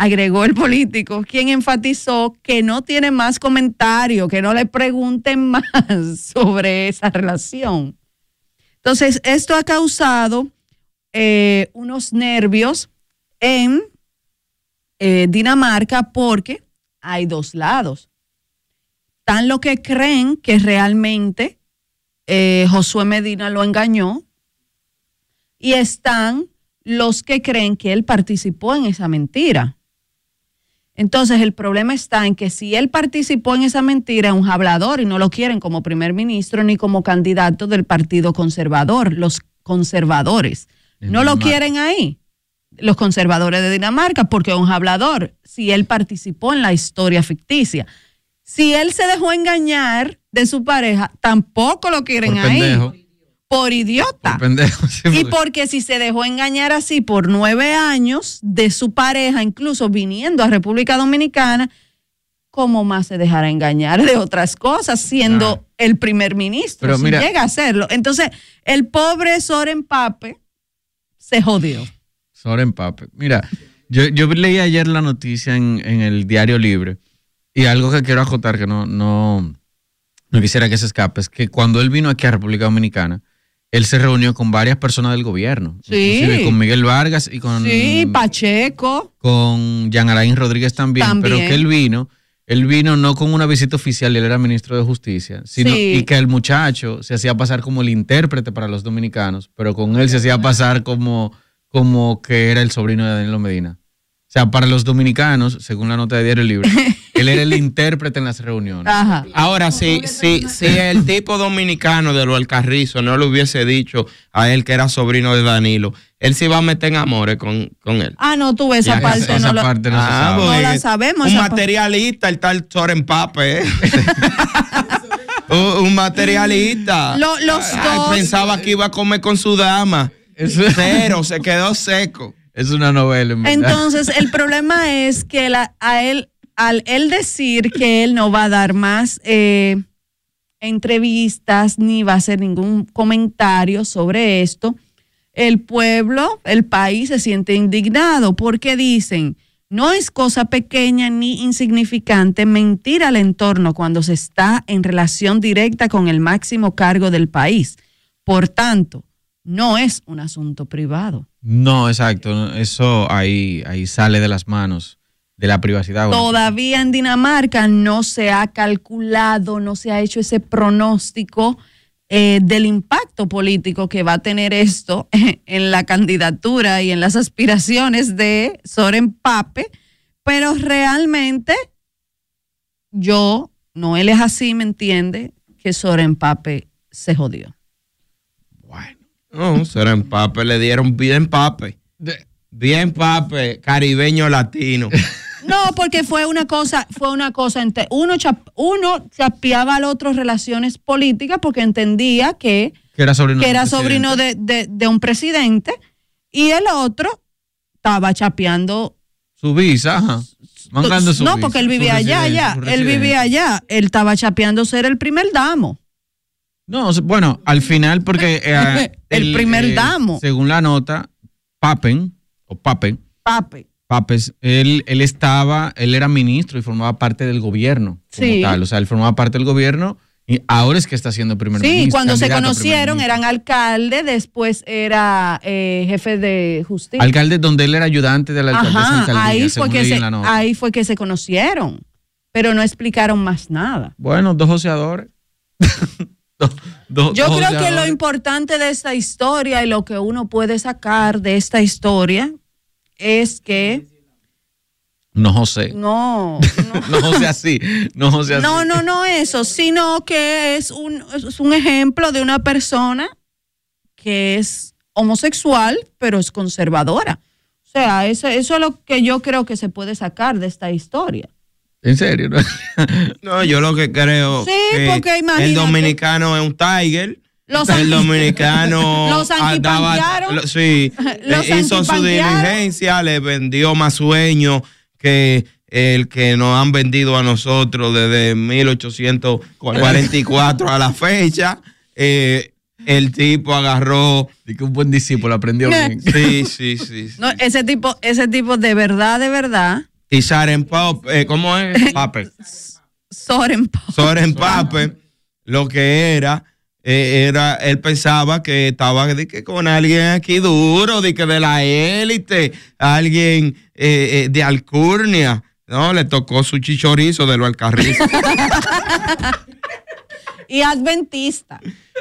Agregó el político, quien enfatizó que no tiene más comentario, que no le pregunten más sobre esa relación. Entonces, esto ha causado eh, unos nervios en eh, Dinamarca porque hay dos lados. Están los que creen que realmente eh, Josué Medina lo engañó y están los que creen que él participó en esa mentira. Entonces el problema está en que si él participó en esa mentira es un hablador y no lo quieren como primer ministro ni como candidato del Partido Conservador, los conservadores. No lo quieren ahí, los conservadores de Dinamarca, porque es un hablador, si él participó en la historia ficticia. Si él se dejó engañar de su pareja, tampoco lo quieren Por ahí. pendejo. Por idiota. Pendejo. sí, Y porque- porque si se dejó engañar así por nueve años de su pareja, incluso viniendo a República Dominicana, ¿cómo más se dejará engañar de otras cosas siendo el primer ministro? Pero si mira- llega a hacerlo. Entonces, el pobre Soren Pape se jodió. Soren Pape. Mira, yo, yo leí ayer la noticia en, en el Diario Libre y algo que quiero acotar que no, no, no quisiera que se escape es que cuando él vino aquí a República Dominicana, él se reunió con varias personas del gobierno. Sí. inclusive con Miguel Vargas y con, Sí, Pacheco. con Jean Alain Rodríguez también, También. pero que él vino, él vino no con una visita oficial, él era ministro de Justicia, sino Sí. y que el muchacho se hacía pasar como el intérprete para los dominicanos, pero con él se hacía pasar como, como que era el sobrino de Danilo Medina. O sea, para los dominicanos, según la nota de Diario Libre, él era el intérprete en las reuniones. Ajá. Ahora, si, si, si el tipo dominicano de lo del Carrizo no le hubiese dicho a él que era sobrino de Danilo, él se iba a meter en amores con, con él. Ah, no, tú esa Ya, parte esa- no, esa lo- parte no se no sabe. la sabemos. Un esa materialista, el tal Soren Pape. ¿eh? un, un materialista. Lo- los Ay, dos- Pensaba que iba a comer con su dama. Cero, se quedó seco. Es una novela, en. Entonces, el problema es que la- a él, al él decir que él no va a dar más eh, entrevistas ni va a hacer ningún comentario sobre esto, el pueblo, el país se siente indignado porque dicen, no es cosa pequeña ni insignificante mentir al entorno cuando se está en relación directa con el máximo cargo del país. Por tanto, no es un asunto privado. No, exacto. Eso ahí, ahí sale de las manos de la privacidad. Bueno, Todavía en Dinamarca no se ha calculado, no se ha hecho ese pronóstico eh, del impacto político que va a tener esto en la candidatura y en las aspiraciones de Soren Pape, pero realmente yo, no él es así, ¿me entiende? Que Soren Pape se jodió. No, Soren Pape le dieron bien pape. Bien pape, caribeño latino. No, porque fue una cosa, fue una cosa entre uno chap- uno chapeaba al otro relaciones políticas porque entendía que, que era sobrino, que era sobrino de, de- de un presidente y el otro estaba chapeando. Su visa, ajá. Mangando su no, visa, porque él vivía allá, allá. Él vivía allá. Él estaba chapeando ser el primer damo. No, bueno, al final, porque. eh, El primer damo. Según la nota, Papen, o Papen, Pape. Papes, él, él estaba, él era ministro y formaba parte del gobierno. como Sí. tal. O sea, él formaba parte del gobierno y ahora es que está siendo primer ministro. Sí, cuando se conocieron eran alcalde, después era eh, jefe de justicia. Alcalde donde él era ayudante de la alcaldesa Ajá, ahí fue, que se, ahí fue que se conocieron, pero no explicaron más nada. Bueno, dos joseadores. Dos- dos- Yo dos creo que lo importante de esta historia y lo que uno puede sacar de esta historia es que No José. no, No José así. No José así. no, no, no eso, sino que es un, es un ejemplo de una persona que es homosexual, pero es conservadora. O sea, eso, eso es lo que yo creo que se puede sacar de esta historia. ¿En serio? ¿no? No, yo lo que creo Sí, que porque imagínate. el dominicano es un tiger. Los el dominicano Los andaba- lo- sí, Los eh, hizo su diligencia, le vendió más sueños que el que nos han vendido a nosotros desde 1844 a la fecha. Eh, el tipo agarró. Y que un buen discípulo aprendió bien. Sí, sí, sí. sí. No, ese tipo, ese tipo de verdad, de verdad, Y Saren Pop, eh, ¿cómo es? Pape. Soren Pop. Soren Pape, lo que era, eh, era, él pensaba que estaba de que con alguien aquí duro, de que de la élite, alguien eh, eh, de alcurnia. No, le tocó su chichorizo de lo alcarrizo. y adventista.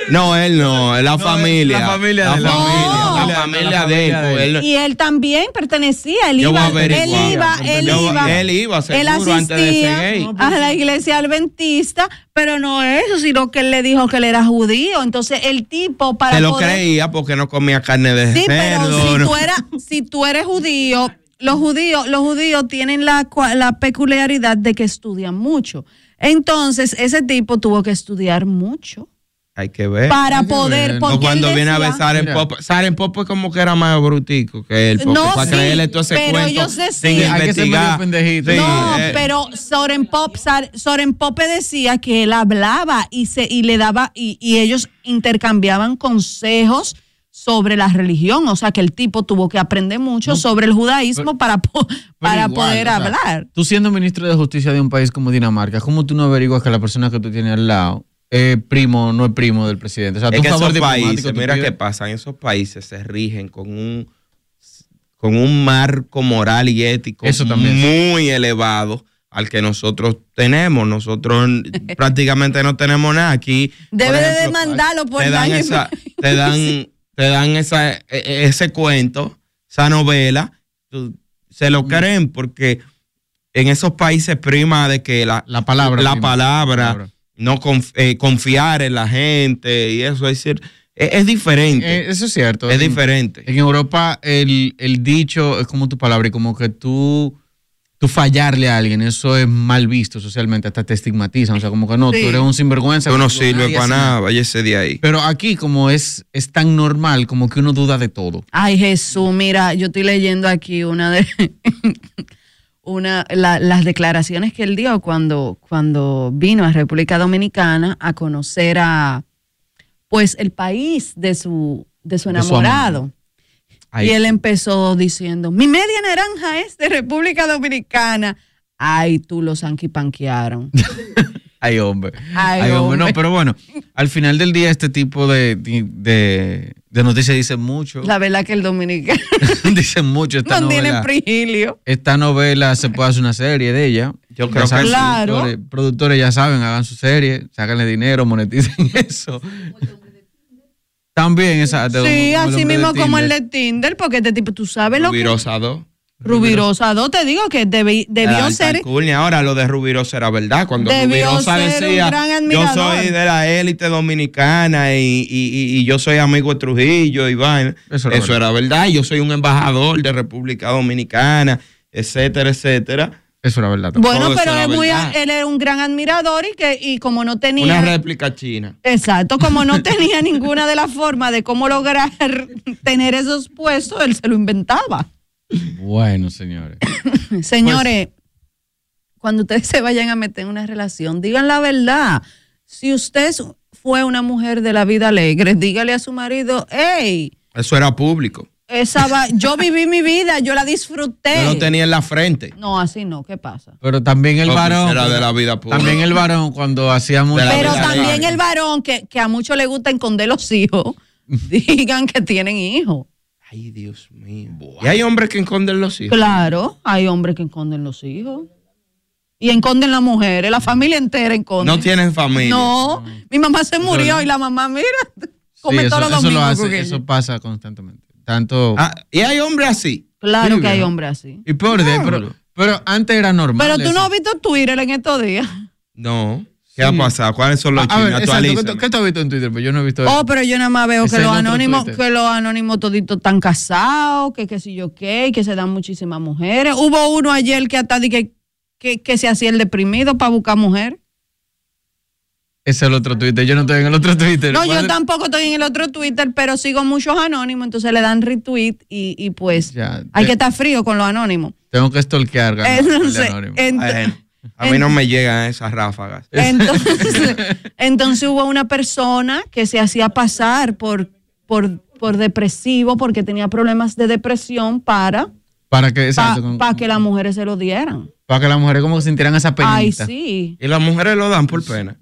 No, él no, es la familia. la familia la de la- familia, No. la familia de él. pues, él. Y él también pertenecía, él Yo voy iba, él iba, él iba, él iba, él seguro, antes de ser asistía gay. a la iglesia adventista, pero no eso, sino que él le dijo que él era judío. Entonces el tipo para se lo poder- creía porque no comía carne de Sí, pero cerdo. si no. tú, eras, si tú eres judío, los judíos, los judíos tienen la, cua- la peculiaridad de que estudian mucho. Entonces, ese tipo tuvo que estudiar mucho Hay que ver. para poder. ver. Porque cuando viene a ver Saren Mira. Pop, Saren Pop es como que era más brutico que él, No, para sí, creerle todo ese pero cuento ellos sin decían- Hay que ser investigar. Sí, no, eh, pero Soren Pop, Sar- Soren Pope decía que él hablaba y se y le daba y, y ellos intercambiaban consejos sobre la religión, o sea que el tipo tuvo que aprender mucho sobre el judaísmo para po- para igual, poder o sea, hablar. Tú siendo ministro de justicia de un país como Dinamarca, ¿cómo tú no averiguas que la persona que tú tienes al lado es primo o no es primo del presidente? O sea, tú es que favor esos países, mira qué pasa, en esos países se rigen con un con un marco moral y ético Eso también. muy elevado al que nosotros tenemos. Nosotros prácticamente no tenemos nada aquí. por Debe de demandarlo por te dan esa, te dan, te dan esa, e- e- ese cuento, esa novela, se lo creen porque en esos países prima de que la, La palabra la palabra, La palabra. no conf- eh, confiar en la gente y eso es decir, es, es diferente, Eh, eso es cierto. es En- diferente. En Europa el, el dicho es como tu palabra y como que tú, tú fallarle a alguien, eso es mal visto socialmente, hasta te estigmatizan, o sea, como que no, Sí. tú eres un sinvergüenza. Tú no tú sirve nadie para nada, váyase de ahí. Pero aquí como es, es tan normal, como que uno duda de todo. Ay, Jesús, mira, yo estoy leyendo aquí una de una la- las declaraciones que él dio cuando, cuando vino a República Dominicana a conocer a pues el país de su de su De su enamorado. Ahí. Y él empezó diciendo, mi media naranja es de República Dominicana. Ay, tú los anquipanquearon. Ay, hombre. Ay, Ay, hombre. hombre. No, pero bueno, al final del día este tipo de, de, de noticias dice mucho. La verdad que el dominicano dice mucho esta no novela. Esta novela se puede hacer una serie de ella. Yo Ya creo que. Claro. Productores, productores ya saben, hagan su serie, sáquenle dinero, moneticen eso. También esa. de- Sí, como así mismo de como el Tinder. de Tinder, porque este tipo, tú sabes lo que... Rubirosa 2. Rubirosa 2, te digo que debi- debió ser... Ahora lo de Rubirosa era verdad. Cuando Rubirosa decía, yo admirador". soy de la élite dominicana y, y- y- y yo soy amigo de Trujillo y vaina. Eso Eso, era verdad. Yo soy un embajador de República Dominicana, etcétera, etcétera. Eso era verdad. Bueno, Todo pero es muy, él era un gran admirador y que y como no tenía... Una réplica china. Exacto, como no tenía ninguna de las formas de cómo lograr tener esos puestos, él se lo inventaba. Bueno, señores. Señores, cuando ustedes se vayan a meter en una relación, digan la verdad. Si usted es- fue una mujer de la vida alegre, dígale a su marido, hey, Eso era público. Esa va- yo viví mi vida, yo la disfruté. Yo lo tenía en la frente. No, así no, ¿qué pasa? Pero también el Porque varón. era de la vida pública. También el varón cuando hacíamos. Pero también el varón que, que a muchos le gusta esconder los hijos, digan que tienen hijos. Ay, Dios mío. Y hay hombres que esconden los hijos. Claro, hay hombres que esconden los hijos. Y esconden las mujeres, la familia entera esconde. No tienen familia. No, mi mamá se murió y la mamá, mira, come Sí, eso, todos los eso lo domingos hace, eso pasa constantemente. Tanto. Ah, y hay hombres así. Claro Sí, que hay hombres así. y peor de, pero, pero antes era normal. Pero tú eso. no has visto Twitter en estos días. No. ¿Qué ha pasado? ¿Cuáles son los A, ver, exacto, ¿qué, tú- ¿qué tú has visto en Twitter? Pues yo no he visto Oh, pero yo nada más veo que los anónimos, que los anónimos toditos están casados, que qué sé yo qué, que se dan muchísimas mujeres. Hubo uno ayer que hasta di que, que, que se hacía el deprimido para buscar mujer. Ese es el otro Twitter. Yo no estoy en el otro Twitter. No, yo ¿Cuál- tampoco estoy en el otro Twitter, pero sigo muchos anónimos, entonces le dan retweet y, y pues Ya, hay te- que estar frío con los anónimos. Tengo que stalkear. gana, Entonces, el Bueno, a mí no me llegan esas ráfagas. Entonces, entonces hubo una persona que se hacía pasar por, por, por depresivo porque tenía problemas de depresión para, Para que, que las mujeres se lo dieran. para que las mujeres como que sintieran esa penita. Ay, sí. Y las mujeres lo dan por pena.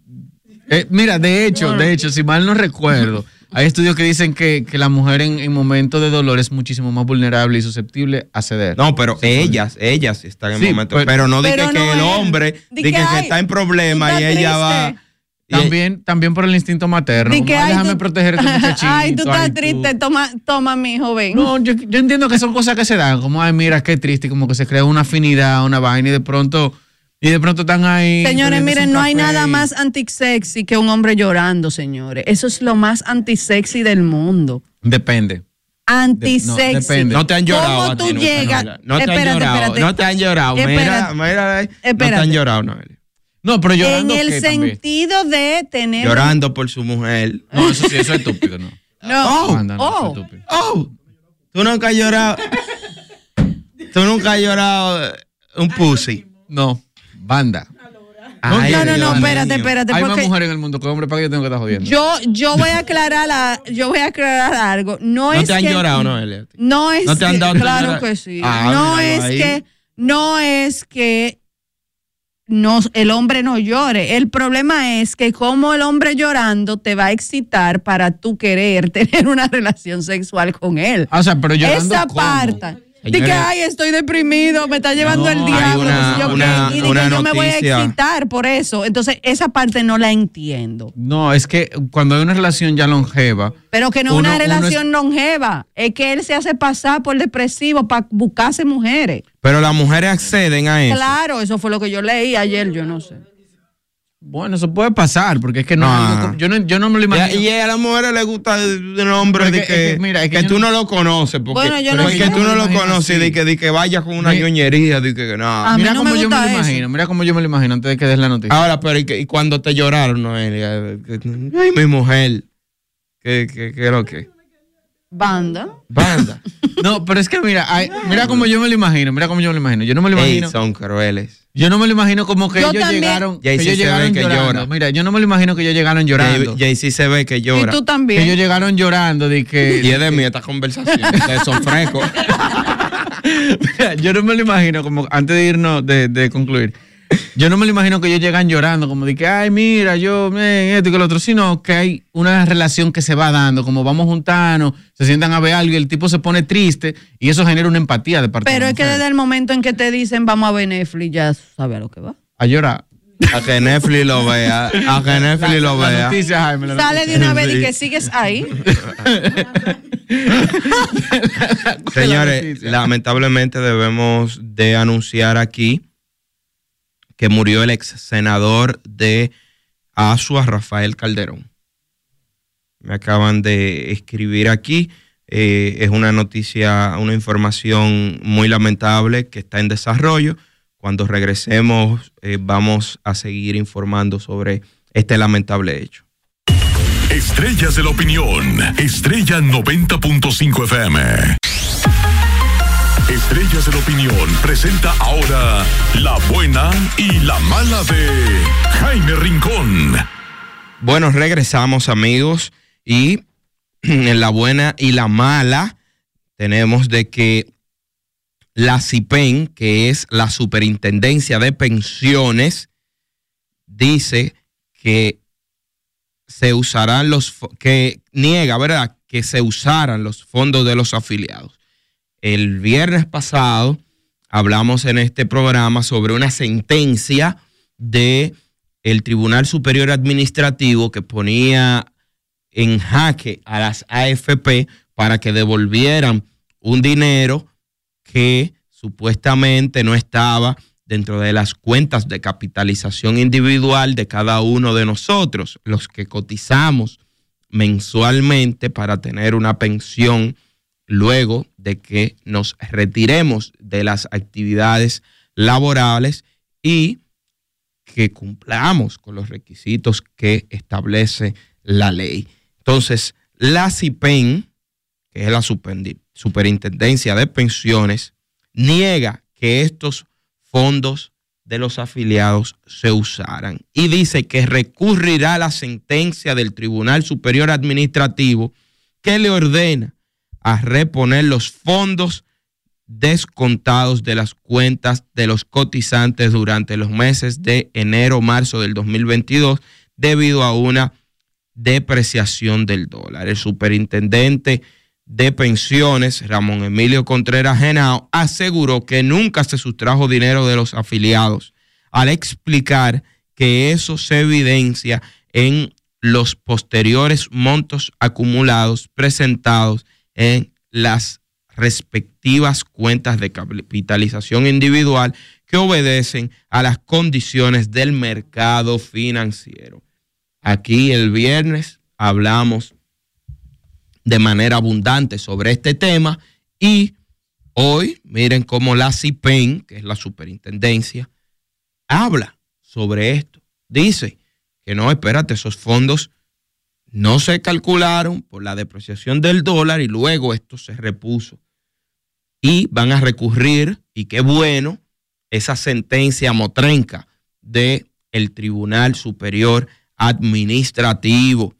Eh, mira, de hecho, de hecho, si mal no recuerdo, hay estudios que dicen que, que la mujer en, en momentos de dolor es muchísimo más vulnerable y susceptible a ceder. No, pero ellas, ellas están en Sí, momentos. pero- Pero, no Pero que no el es. hombre Di que, que, ay, está en problema y ella va. triste. También, también por el instinto materno. Di que, "Ay, ay, déjame tú- proteger a este muchachito. Ay, tú estás ay, tú". triste, toma, toma, mi joven. No, yo, yo entiendo que son cosas que se dan, como, ay, mira, qué triste, como que se crea una afinidad, una vaina y de pronto, y de pronto están ahí. Señores, miren, no hay nada más antisexy que un hombre llorando, señores. Eso es lo más antisexy del mundo. Depende. Antisexy. No, depende. No te han llorado. ¿Cómo tú llegas? Noelia. No te han Espérate, llorado. espérate. No te han llorado. Mira, Espérate. mira, ahí. no te Espérate. han llorado, Noelia. No, pero En llorando. el ¿qué también? sentido de tener. Llorando por su mujer. No, eso sí, eso es estúpido, ¿no? No. Anda, no, es Oh. estúpido. Oh, tú nunca has llorado. tú nunca has llorado eh, un pussy. No, banda. Ay, no, no, no, espérate, espérate. Hay más mujeres en el mundo que hombres para que yo tengo que estar jodiendo. yo, yo voy a aclarar la- yo voy a aclarar algo. No, No es te han que, llorado. No es ¿No te han que- dado tu claro que sí. Ah, no es ahí. que, no es que no, el hombre no llore. El problema es que como el hombre llorando te va a excitar para tú querer tener una relación sexual con él. Ah, o sea, pero llorando Esa ¿cómo? parte. De que, Señores, ay, estoy deprimido, me está llevando No, el diablo. una- yo una- y de una que yo me voy a excitar por eso. Entonces, esa parte no la entiendo. No, es que cuando hay una relación ya longeva, Pero que no es Uno- una es- relación longeva. Es que él se hace pasar por depresivo para buscarse mujeres. Pero las mujeres acceden a eso. Claro, eso fue lo que yo leí ayer, yo no sé. Bueno, eso puede pasar, porque es que no, como- yo, no yo no me lo Y a, imagino. y a las mujeres les gusta el nombre de que, que- es que, mira, es que que yo tú no- no lo conoces. Porque, Bueno, yo no es sé. que tú no lo imagino conoces así. de que, de que vayas con una ñoñería. De que, no. Mira no cómo me yo me lo eso. imagino, mira cómo yo me lo imagino antes de que des la noticia. Ahora, pero y, que- y cuando te lloraron, Noelia, que- ay, mi mujer, ¿qué, qué, qué es lo que? Banda. Banda. No, pero es que mira, ay, mira cómo yo me lo imagino, mira cómo yo me lo imagino. Yo no me lo Ey, imagino. son crueles. Yo no me lo imagino como que Yo ellos también. llegaron, que Jay-Z ellos se ve llegaron que llorando. llora. Mira, yo no me lo imagino que ellos llegaron llorando. Jay Jay sí se ve que Y llora. tú que también. ellos llegaron llorando de Y que es de mí esta conversación. Ustedes son frescos. Mira, yo no me lo imagino como antes de irnos de, de concluir. Yo no me lo imagino que ellos llegan llorando como de que ay, mira, yo men, esto y que lo otro, sino que hay una relación que se va dando, como vamos juntarnos, se sientan a ver algo y el tipo se pone triste y eso genera una empatía de parte Pero de es que desde el momento en que te dicen vamos a ver Netflix, ya sabes a lo que va. a llorar. A que Netflix lo vea. A que Netflix lo La vea. noticia, Jaime, la Sale de una vez y que sigues ahí. Señores, lamentablemente debemos de anunciar aquí que murió el ex senador de Asua, Rafael Calderón. Me acaban de escribir aquí. eh, es una noticia, una información muy lamentable que está en desarrollo. Cuando regresemos eh, vamos a seguir informando sobre este lamentable hecho. Estrellas de la opinión. Estrella 90.5 FM. Estrellas de la opinión presenta ahora la buena y la mala de Jaime Rincón. Bueno, regresamos amigos y en la buena y la mala tenemos de que la CIPEN, que es la Superintendencia de Pensiones, dice que se usarán los, que niega, ¿verdad? Que se usaran los fondos de los afiliados. El viernes pasado hablamos en este programa sobre una sentencia de el Tribunal Superior Administrativo que ponía en jaque a las AFP para que devolvieran un dinero que supuestamente no estaba dentro de las cuentas de capitalización individual de cada uno de nosotros, los que cotizamos mensualmente para tener una pensión luego de que nos retiremos de las actividades laborales y que cumplamos con los requisitos que establece la ley. Entonces, la CIPEN, que es la Superintendencia de Pensiones, niega que estos fondos de los afiliados se usaran y dice que recurrirá a la sentencia del Tribunal Superior Administrativo que le ordena a reponer los fondos descontados de las cuentas de los cotizantes durante los meses de enero-marzo del 2022 debido a una depreciación del dólar. El superintendente de pensiones, Ramón Emilio Contreras Genao, aseguró que nunca se sustrajo dinero de los afiliados, al explicar que eso se evidencia en los posteriores montos acumulados presentados en las respectivas cuentas de capitalización individual que obedecen a las condiciones del mercado financiero. Aquí el viernes hablamos de manera abundante sobre este tema y hoy miren cómo la CIPEN, que es la superintendencia, habla sobre esto. Dice que no, espérate, esos fondos no se calcularon por la depreciación del dólar y luego esto se repuso y van a recurrir, y qué bueno, esa sentencia motrenca del el Tribunal Superior Administrativo.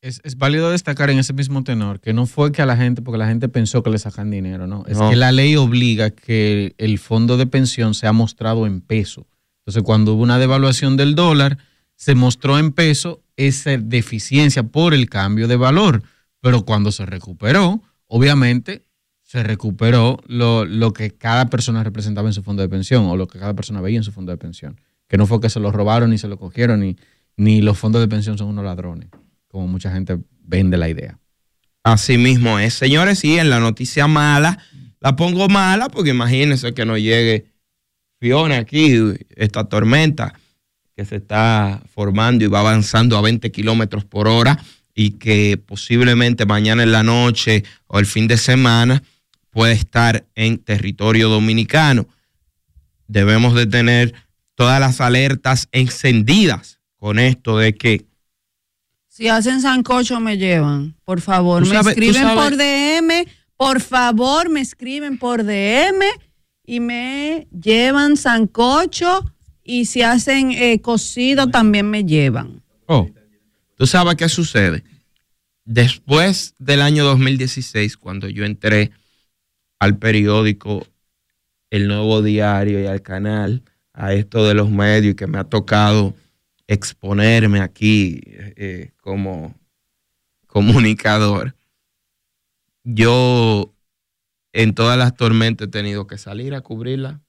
Es, válido destacar en ese mismo tenor que no fue que a la gente, porque la gente pensó que le sacan dinero, no. Es que la ley obliga que el fondo de pensión sea mostrado en peso. Entonces, cuando hubo una devaluación del dólar, se mostró en peso esa deficiencia por el cambio de valor. Pero cuando se recuperó, obviamente se recuperó lo, que cada persona representaba en su fondo de pensión o lo que cada persona veía en su fondo de pensión. Que no fue que se lo robaron ni se lo cogieron, ni, ni los fondos de pensión son unos ladrones, como mucha gente vende la idea. Así mismo es. Señores, sí, en la noticia mala, la pongo mala porque imagínense que no llegue Fiona aquí, esta tormenta que se está formando y va avanzando a 20 kilómetros por hora y que posiblemente mañana en la noche o el fin de semana puede estar en territorio dominicano. Debemos de tener todas las alertas encendidas con esto de que... Si hacen sancocho me llevan, por favor, me escriben por DM, por favor, me escriben por DM y me llevan sancocho y si hacen eh, cocido también me llevan. Oh, ¿tú sabes qué sucede? Después del año 2016, cuando yo entré al periódico El Nuevo Diario y al canal, a esto de los medios y que me ha tocado exponerme aquí eh, como comunicador. Yo en todas las tormentas he tenido que salir a cubrirla.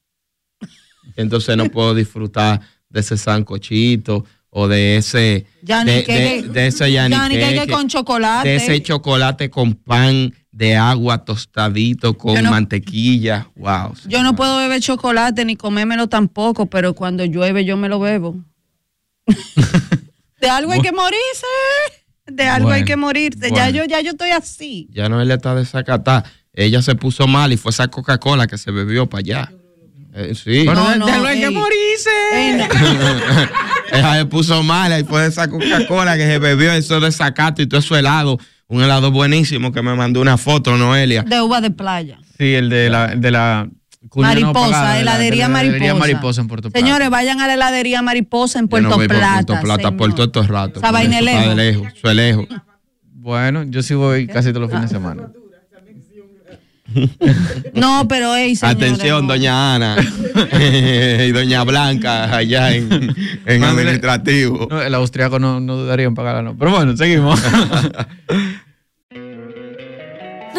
Entonces no puedo disfrutar de ese sancochito o de ese de, de, ese con chocolate. De ese chocolate con pan de agua tostadito con mantequilla. Wow. Yo no puedo beber chocolate ni comérmelo tampoco, pero cuando llueve yo me lo bebo. de algo hay que morirse. De algo hay que morirse. Ya yo ya yo estoy así. Ya no él está desacatada. Ella se puso mal y fue esa Coca-Cola que se bebió para allá. Eh, sí. Pero no, no, de hay que morirse. Ella se puso mal y fue esa Coca-Cola que se bebió eso desacato y todo eso helado un helado buenísimo que me mandó una foto, Noelia. De uva de playa. Sí, el de la, de la no Mariposa, pagada, heladería la Mariposa. Mariposa en Puerto Plata. Señores, vayan a la heladería Mariposa en Yo Puerto no voy por Plata. Puerto Plata señor. por todos estos ratos. De lejos. lejos. Bueno, yo sí voy casi todos los fines de semana. No, pero ey, señores, Atención, no. doña Ana y doña Blanca allá en, en administrativo. No, el austriaco no, no dudaría en pagarla, no. Pero bueno, seguimos.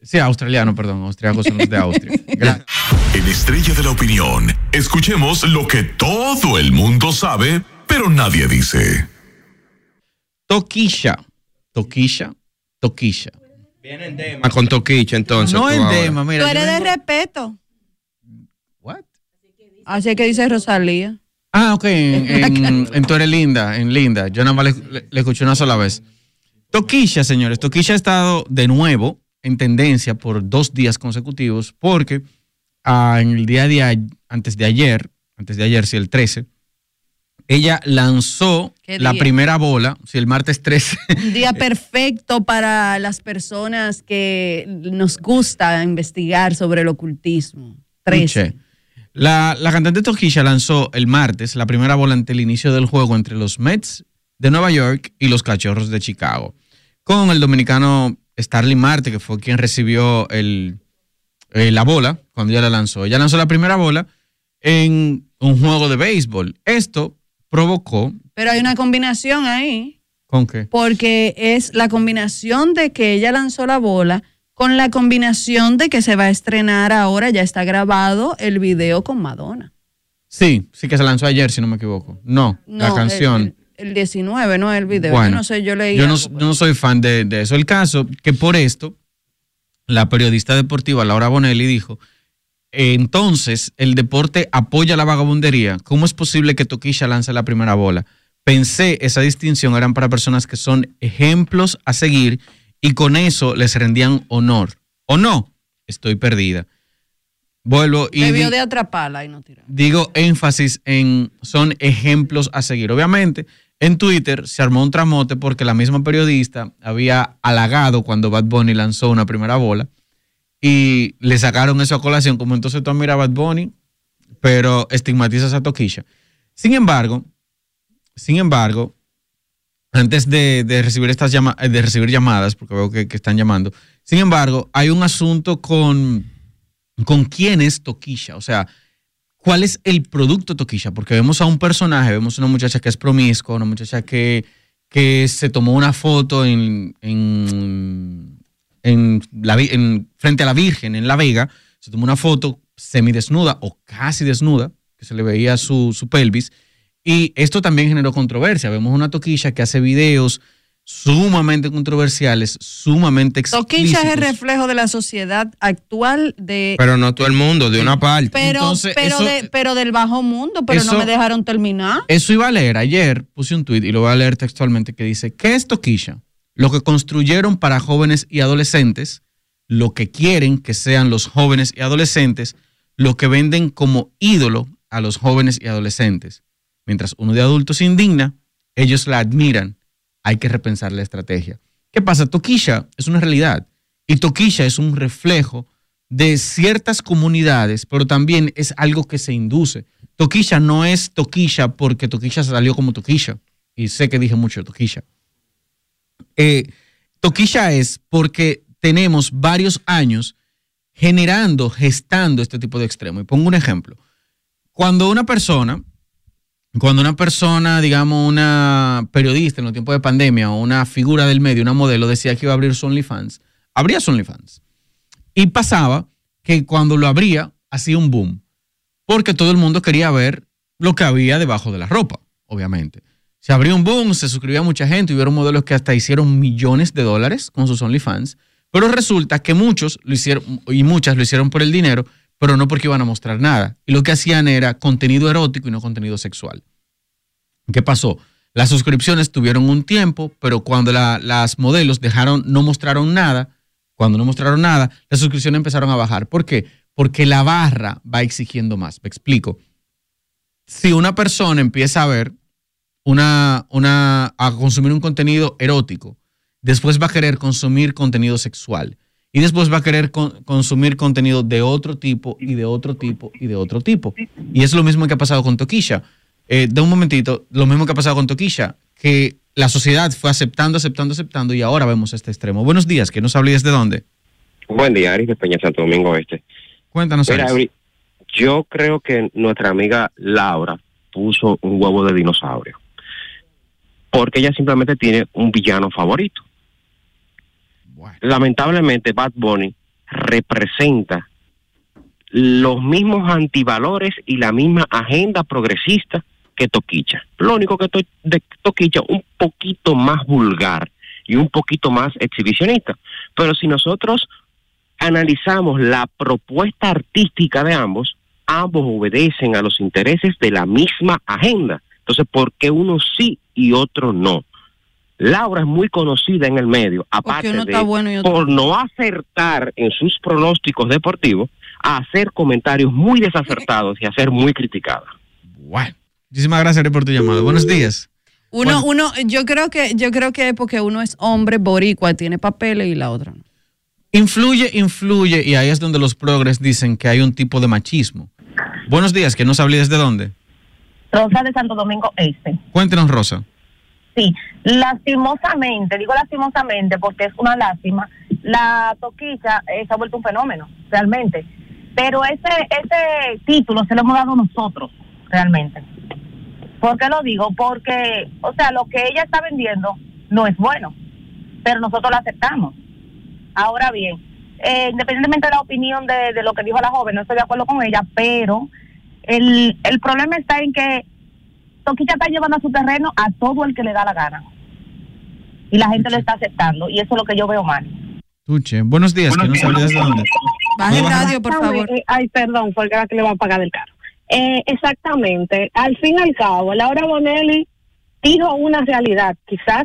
Sí, australiano, perdón. Austriacos son los de Austria. Gracias. En Estrella de la Opinión, escuchemos lo que todo el mundo sabe, pero nadie dice. Toquilla. Toquilla. Toquilla. Ah, Con Toquicha, entonces. No ahora. Dema, mira. Tú eres de respeto. What? Así es que dice Rosalía. Ah, ok, en, en, en Tú eres linda, en linda. Yo nada más le, le- le escuché una sola vez. Toquilla, señores. Toquilla ha estado de nuevo en tendencia por dos días consecutivos porque ah, en el día de antes de ayer, antes de ayer, sí, el 13, ella lanzó ¿Qué la primera bola, sí, el martes 13. Un día perfecto para las personas que nos gusta investigar sobre el ocultismo. 13. Escuche. La, la cantante Toquilla lanzó el martes la primera bola ante el inicio del juego entre los Mets de Nueva York y los Cachorros de Chicago, con el dominicano Starling Marte, que fue quien recibió el, eh, la bola cuando ella la lanzó. Ella lanzó la primera bola en un juego de béisbol. Esto provocó... Pero hay una combinación ahí, ¿Con qué? porque es la combinación de que ella lanzó la bola con la combinación de que se va a estrenar ahora, ya está grabado el video con Madonna. Sí, sí que se lanzó ayer, si no me equivoco. No, la No, canción. El, el 19, no el video. Bueno, yo no sé, yo leí. Yo no, algo. yo no soy fan de, de eso. El caso que por esto, la periodista deportiva Laura Bonelli dijo, entonces el deporte apoya la vagabundería. ¿Cómo es posible que Toquilla lance la primera bola? Pensé esa distinción eran para personas que son ejemplos a seguir y con eso les rendían honor. ¿O no? Estoy perdida. Vuelvo y... Debió de atraparla y no tirar. digo énfasis en son ejemplos a seguir. Obviamente, en Twitter se armó un tramote porque la misma periodista había halagado cuando Bad Bunny lanzó una primera bola y le sacaron eso a colación, como entonces tú miras a Bad Bunny, pero estigmatizas a Toquilla. Sin embargo, sin embargo, antes de, recibir estas eh, de recibir llamadas, porque veo que, que están llamando, sin embargo, hay un asunto con, con quién es Toquilla. O sea, ¿cuál es el producto Toquilla? Porque vemos a un personaje, vemos una muchacha que es promiscua, una muchacha que, que se tomó una foto en, en, la, frente a la Virgen en La Vega, se tomó una foto semidesnuda o casi desnuda, que se le veía su, su pelvis, y esto también generó controversia. Vemos una Toquilla que hace videos sumamente controversiales, sumamente explícitos. Es el reflejo de la sociedad actual de Pero no todo el mundo, de una parte. pero, Entonces, pero, eso- de- pero del bajo mundo, pero eso- no me dejaron terminar. Eso iba a leer. Ayer puse un tuit y lo voy a leer textualmente que dice, ¿qué es Toquilla? Lo que construyeron para jóvenes y adolescentes, lo que quieren que sean los jóvenes y adolescentes, lo que venden como ídolo a los jóvenes y adolescentes. Mientras uno de adultos se indigna, ellos la admiran. Hay que repensar la estrategia. ¿Qué pasa? Toquilla es una realidad y Toquilla es un reflejo de ciertas comunidades, pero también es algo que se induce. Toquilla no es Toquilla porque Toquilla salió como Toquilla. Y sé que dije mucho Toquilla. Eh, toquilla es porque tenemos varios años generando, gestando este tipo de extremo. Y pongo un ejemplo. Cuando una persona, cuando una persona, digamos, una periodista en los tiempos de pandemia o una figura del medio, una modelo, decía que iba a abrir su OnlyFans, abría su OnlyFans. Y pasaba que cuando lo abría, hacía un boom. Porque todo el mundo quería ver lo que había debajo de la ropa, obviamente. Se abrió un boom, se suscribía mucha gente, hubieron modelos que hasta hicieron millones de dólares con sus OnlyFans, pero resulta que muchos lo hicieron y muchas lo hicieron por el dinero, pero no porque iban a mostrar nada. Y lo que hacían era contenido erótico y no contenido sexual. ¿Qué pasó? Las suscripciones tuvieron un tiempo, pero cuando la- las modelos dejaron, no mostraron nada, cuando no mostraron nada, las suscripciones empezaron a bajar. ¿Por qué? Porque la barra va exigiendo más. Me explico. Si una persona empieza a ver una, una, a consumir un contenido erótico, después va a querer consumir contenido sexual y después va a querer con- consumir contenido de otro tipo y de otro tipo y de otro tipo. Y es lo mismo que ha pasado con Toquilla. Eh, de un momentito, lo mismo que ha pasado con Toquilla, que la sociedad fue aceptando, aceptando, aceptando y ahora vemos este extremo. Buenos días, que nos hable desde dónde. Buen día, Aris de Peña Santo Domingo Este. Cuéntanos. Mira, Aris. Yo creo que nuestra amiga Laura puso un huevo de dinosaurio. Porque ella simplemente tiene un villano favorito. Lamentablemente, Bad Bunny representa los mismos antivalores y la misma agenda progresista que Toquicha. Lo único que to- de Toquicha un poquito más vulgar y un poquito más exhibicionista. Pero si nosotros analizamos la propuesta artística de ambos, ambos obedecen a los intereses de la misma agenda. Entonces, ¿por qué uno sí y otro no? Laura es muy conocida en el medio, aparte de está bueno y otro por no acertar en sus pronósticos deportivos, a hacer comentarios muy desacertados y a ser muy criticada. Bueno, muchísimas gracias Ari, por tu llamada. Buenos días. Uno, uno, yo creo que, yo creo que porque uno es hombre boricua, tiene papeles y la otra no. Influye, influye, y ahí es donde los progres dicen que hay un tipo de machismo. Buenos días, que nos hable desde dónde. Rosa de Santo Domingo Este. Cuéntenos, Rosa. Sí, lastimosamente, digo lastimosamente porque es una lástima, la toquilla eh, se ha vuelto un fenómeno, realmente. Pero ese, ese título se lo hemos dado nosotros, realmente. ¿Por qué lo digo? Porque, o sea, lo que ella está vendiendo no es bueno, pero nosotros lo aceptamos. Ahora bien, eh, independientemente de la opinión de, de lo que dijo la joven, no estoy de acuerdo con ella, pero el, el problema está en que Toquilla está llevando a su terreno a todo el que le da la gana. Y la gente lo está aceptando. Y eso es lo que yo veo mal. Tuche. Buenos días, que nos hable desde dónde. Baja el radio, por favor. Eh, Ay, perdón, porque era que le va a pagar el carro. Eh, exactamente. Al fin y al cabo, Laura Bonelli dijo una realidad. Quizás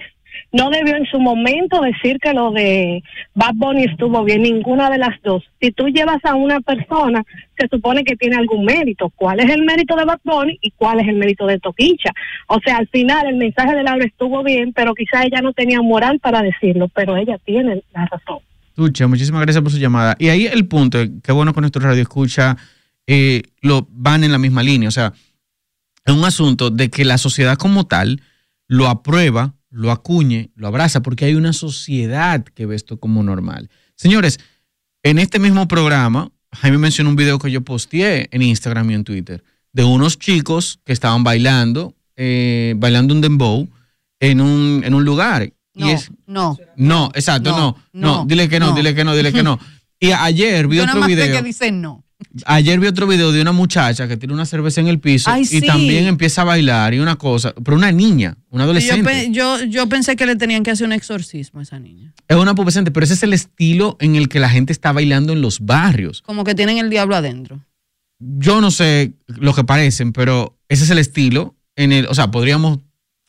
no debió en su momento decir que lo de Bad Bunny estuvo bien, ninguna de las dos. Si tú llevas a una persona, se supone que tiene algún mérito. ¿Cuál es el mérito de Bad Bunny y cuál es el mérito de Toquicha? O sea, al final el mensaje de Laura estuvo bien, pero quizás ella no tenía moral para decirlo, pero ella tiene la razón. Tucha, muchísimas gracias por su llamada. Y ahí el punto, qué bueno que nuestro radio escucha, eh, lo van en la misma línea. O sea, es un asunto de que la sociedad como tal lo aprueba, lo acuñe, lo abraza, porque hay una sociedad que ve esto como normal. Señores, en este mismo programa, Jaime mencionó un video que yo posteé en Instagram y en Twitter, de unos chicos que estaban bailando, eh, bailando un dembow en un, en un lugar. No, y es, no. no, exacto, no, No, no, dile que no, no. dile que no, dile que no. Y ayer vi Yo nada otro video. que dicen no. Ayer vi otro video de una muchacha que tiene una cerveza en el piso Ay, y sí. también empieza a bailar y una cosa, pero una niña, una Yo, adolescente. pe- yo, yo pensé que le tenían que hacer un exorcismo a esa niña. Es una pubescente, pero ese es el estilo en el que la gente está bailando en los barrios. Como que tienen el diablo adentro. Yo no sé lo que parecen, pero ese es el estilo en el, o sea, podríamos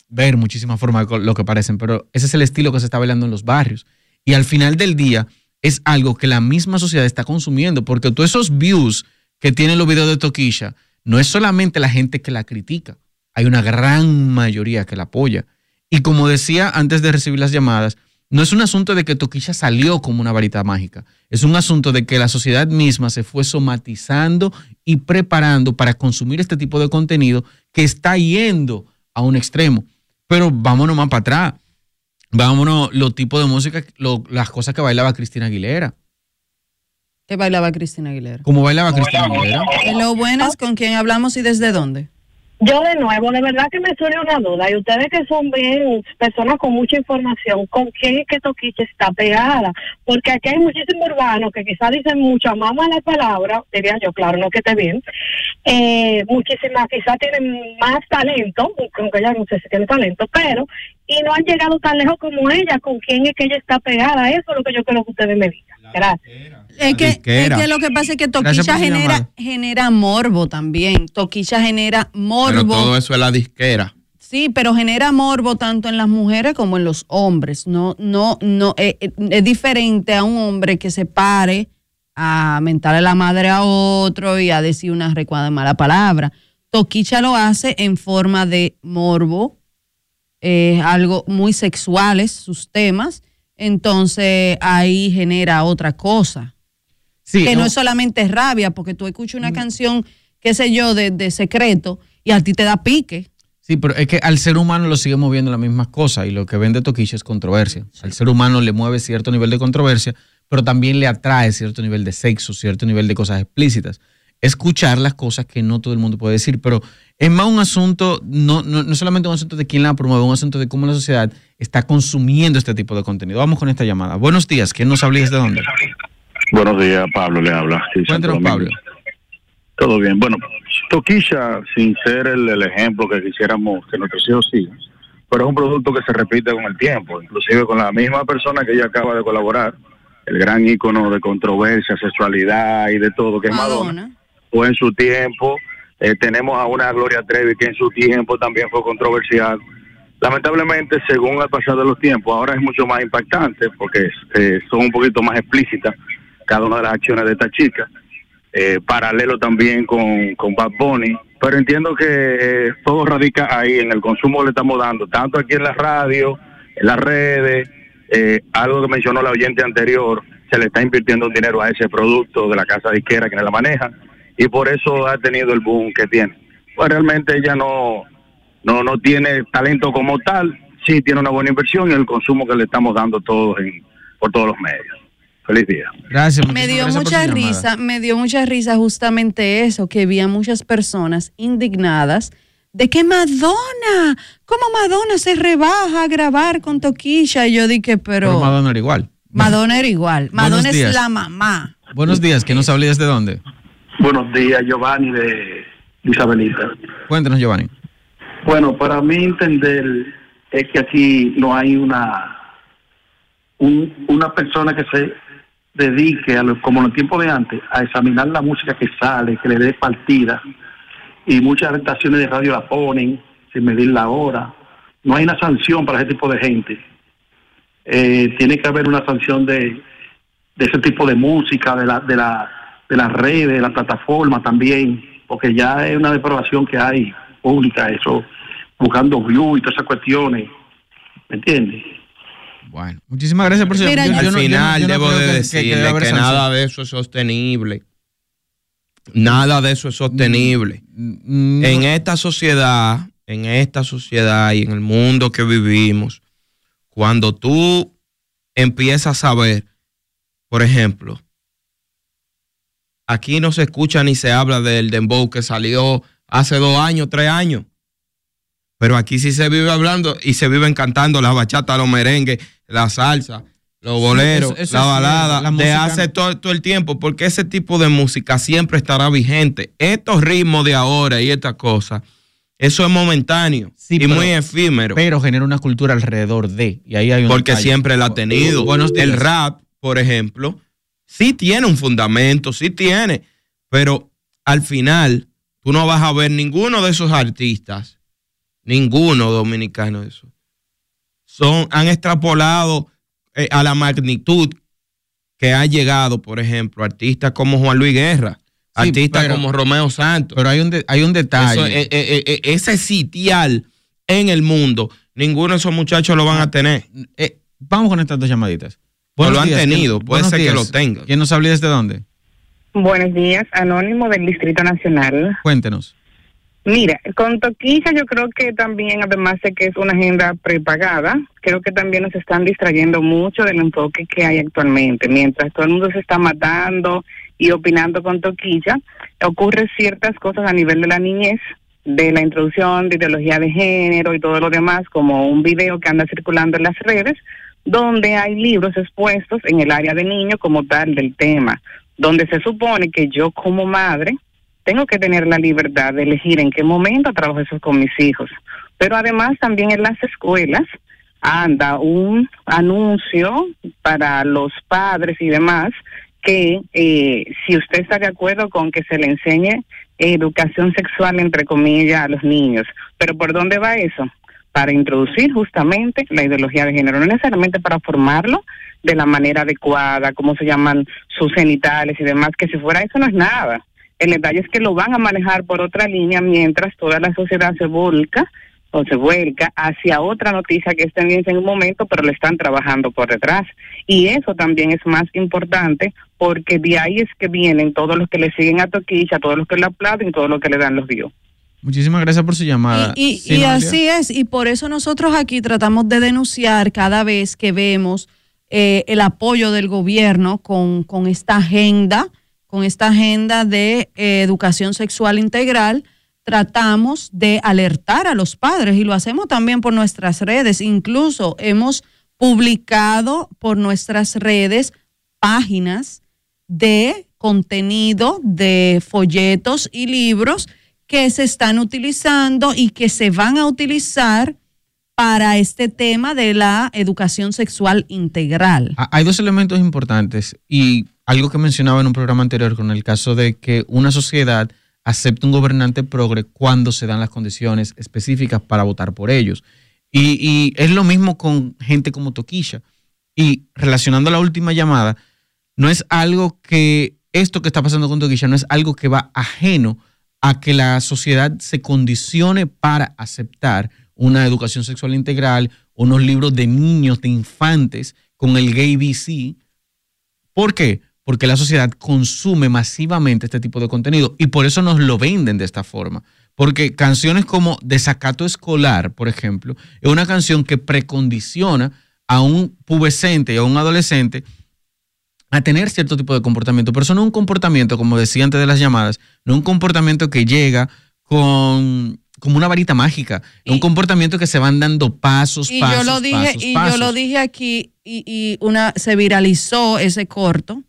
ver muchísimas formas de lo que parecen, pero ese es el estilo que se está bailando en los barrios. Y al final del día es algo que la misma sociedad está consumiendo, porque todos esos views que tienen los videos de Toquilla, no es solamente la gente que la critica, hay una gran mayoría que la apoya. Y como decía antes de recibir las llamadas, no es un asunto de que Toquilla salió como una varita mágica, es un asunto de que la sociedad misma se fue somatizando y preparando para consumir este tipo de contenido que está yendo a un extremo. Pero vámonos más para atrás. Vámonos los tipos de música, lo- las cosas que bailaba Cristina Aguilera. Que bailaba Cristina Aguilera. Como bailaba Cristina Aguilera. Hello, buenas, ¿con quién hablamos y desde dónde? Yo de nuevo, de verdad que me surge una duda. Y ustedes que son bien personas con mucha información, ¿con quién es que Toquicha está pegada? Porque aquí hay muchísimos urbanos que quizás dicen mucha más mala palabra, diría yo, claro, no que esté bien. Eh, muchísimas quizás tienen más talento, aunque ya no sé si tiene talento, pero y no han llegado tan lejos como ella, con quién es que ella está pegada. Eso es lo que yo quiero que ustedes me digan. Gracias. Es que, es que lo que pasa es que Toquilla genera, genera morbo también. Toquilla genera Pero morbo. todo eso es la disquera. Sí, pero genera morbo tanto en las mujeres como en los hombres. No, no, no, eh, eh, es diferente a un hombre que se pare a mentarle la madre a otro y a decir una recuada mala palabra. Toquicha lo hace en forma de morbo, eh, algo muy sexuales sus temas, entonces ahí genera otra cosa. Sí, que no no- es solamente rabia, porque tú escuchas una canción, qué sé yo, de, de secreto y a ti te da pique. Sí, pero es que al ser humano lo sigue moviendo las mismas cosas y lo que vende Toquicha es controversia. Al ser humano le mueve cierto nivel de controversia, pero también le atrae cierto nivel de sexo, cierto nivel de cosas explícitas. Escuchar las cosas que no todo el mundo puede decir, pero es más un asunto, no, no, no solamente un asunto de quién la promueve, un asunto de cómo la sociedad está consumiendo este tipo de contenido. Vamos con esta llamada. Buenos días, ¿quién nos habla y desde dónde? Buenos días, Pablo le habla. Sí, Cuéntanos. Pablo. Todo bien. Bueno, Toquilla, sin ser el, el ejemplo que quisiéramos que nuestros hijos sigan, pero es un producto que se repite con el tiempo, inclusive con la misma persona que ella acaba de colaborar, el gran ícono de controversia, sexualidad y de todo, que es Madonna. Fue en su tiempo. Eh, tenemos a una Gloria Trevi que en su tiempo también fue controversial. Lamentablemente, según el pasar de los tiempos, ahora es mucho más impactante porque eh, son un poquito más explícitas cada una de las acciones de esta chica. Eh, paralelo también con, con Bad Bunny. Pero entiendo que eh, todo radica ahí en el consumo que le estamos dando, tanto aquí en la radio, en las redes, eh, algo que mencionó la oyente anterior, se le está invirtiendo dinero a ese producto de la casa disquera que la maneja y por eso ha tenido el boom que tiene. Pues realmente ella no, no, no tiene talento como tal, sí tiene una buena inversión y el consumo que le estamos dando todos en, por todos los medios. Feliz día. Gracias. Me dio gracias mucha llamada. risa, me dio mucha risa justamente eso, que había muchas personas indignadas de que Madonna, ¿cómo Madonna se rebaja a grabar con Toquilla? Y yo dije, pero, Pero Madonna era igual. Madonna era igual, Madonna es días. la mamá. Buenos días, ¿quién nos habla y desde dónde? Buenos días, Giovanni de Isabelita. Cuéntanos, Giovanni. Bueno, para mí entender es que aquí no hay una un- una persona que se dedique, a lo- como en el tiempo de antes, a examinar la música que sale, que le dé partida. Y muchas estaciones de radio la ponen sin medir la hora. No hay una sanción para ese tipo de gente. Eh, tiene que haber una sanción de, de ese tipo de música, de la, de la, de las redes, de la plataforma también, porque ya es una depravación que hay pública, eso, buscando views y todas esas cuestiones, ¿me entiendes? Bueno, muchísimas gracias por su Mira, yo- Al yo no- no- final yo no debo creo de que- que- que decirle que, sanción. nada de eso es sostenible. Nada de eso es sostenible. Mm, En esta sociedad, en esta sociedad y en el mundo que vivimos, cuando tú empiezas a ver, por ejemplo, aquí no se escucha ni se habla del dembow que salió hace dos años, tres años. Pero aquí sí se vive hablando y se viven cantando la bachata, los merengues, la salsa, los boleros, eso- eso la balada, la de hace todo, todo el tiempo, porque ese tipo de música siempre estará vigente. Estos ritmos de ahora y estas cosas, eso es momentáneo y pero- muy efímero. Pero genera una cultura alrededor de. Y ahí hay un porque detalle. siempre la ha tenido. El rap, por ejemplo, sí tiene un fundamento, sí tiene, pero al final tú no vas a ver ninguno de esos artistas, ninguno dominicano de esos. Son, han extrapolado eh, a la magnitud que ha llegado, por ejemplo, artistas como Juan Luis Guerra, Sí, artistas pero- como Romeo Santos. Pero hay un, de- hay un detalle. Eso, eh, eh, eh, ese sitial en el mundo, ninguno de esos muchachos lo van a tener. Eh, vamos con estas dos llamaditas. No lo han días, tenido, ¿quién- puede ser que lo tengan. ¿Quién nos habla desde dónde? Buenos días, Anónimo del Distrito Nacional. Cuéntenos. Mira, con Toquilla yo creo que también, además de que es una agenda prepagada, creo que también nos están distrayendo mucho del enfoque que hay actualmente. Mientras todo el mundo se está matando y opinando con Toquilla, ocurren ciertas cosas a nivel de la niñez, de la introducción de ideología de género y todo lo demás, como un video que anda circulando en las redes, donde hay libros expuestos en el área de niño como tal del tema, donde se supone que yo como madre tengo que tener la libertad de elegir en qué momento trabajo eso con mis hijos. Pero además también en las escuelas anda un anuncio para los padres y demás que eh, si usted está de acuerdo con que se le enseñe educación sexual, entre comillas, a los niños. Pero ¿por dónde va eso? Para introducir justamente la ideología de género, no necesariamente para formarlo de la manera adecuada, cómo se llaman sus genitales y demás, que si fuera eso no es nada. El detalle es que lo van a manejar por otra línea mientras toda la sociedad se volca o se vuelca hacia otra noticia que es tendencia en un momento, pero le están trabajando por detrás. Y eso también es más importante porque de ahí es que vienen todos los que le siguen a Toquilla, todos los que le aplauden, todos los que le dan los views. Muchísimas gracias por su llamada. Y, Sí, y Noelia. así es, y por eso nosotros aquí tratamos de denunciar cada vez que vemos eh, el apoyo del gobierno con, con esta agenda, con esta agenda de eh, educación sexual integral, tratamos de alertar a los padres y lo hacemos también por nuestras redes. Incluso hemos publicado por nuestras redes páginas de contenido de folletos y libros que se están utilizando y que se van a utilizar para este tema de la educación sexual integral. Ah, Hay dos elementos importantes y algo que mencionaba en un programa anterior con el caso de que una sociedad acepta un gobernante progre cuando se dan las condiciones específicas para votar por ellos. Y, y es lo mismo con gente como Toquilla. Y relacionando la última llamada, no es algo que esto que está pasando con Toquilla no es algo que va ajeno a que la sociedad se condicione para aceptar una educación sexual integral, unos libros de niños, de infantes, con el gay BC. ¿Por qué? Porque la sociedad consume masivamente este tipo de contenido y por eso nos lo venden de esta forma. Porque canciones como Desacato Escolar, por ejemplo, es una canción que precondiciona a un pubescente y a un adolescente a tener cierto tipo de comportamiento. Pero eso no es un comportamiento, como decía antes de las llamadas, no es un comportamiento que llega con como una varita mágica, un comportamiento que se van dando pasos, y pasos, yo lo dije pasos, y yo lo dije aquí y, y una se viralizó ese corto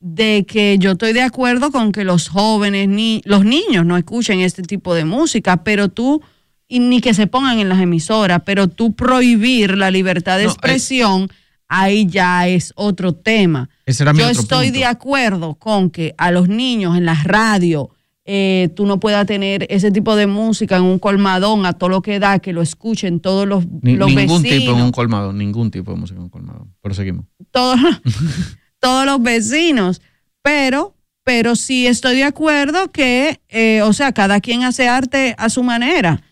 de que yo estoy de acuerdo con que los jóvenes ni los niños no escuchen este tipo de música, pero tú y ni que se pongan en las emisoras, pero tú prohibir la libertad de No, expresión ahí ya es otro tema. Ese era mi yo otro estoy punto. de acuerdo con que a los niños en la radio eh, tú no puedas tener ese tipo de música en un colmadón a todo lo que da, que lo escuchen todos los, Ni- los ningún vecinos, tipo en un colmado, ningún tipo de música en un colmado. Pero seguimos. todos, todos los vecinos, pero, pero sí estoy de acuerdo que, eh, o sea, cada quien hace arte a su manera.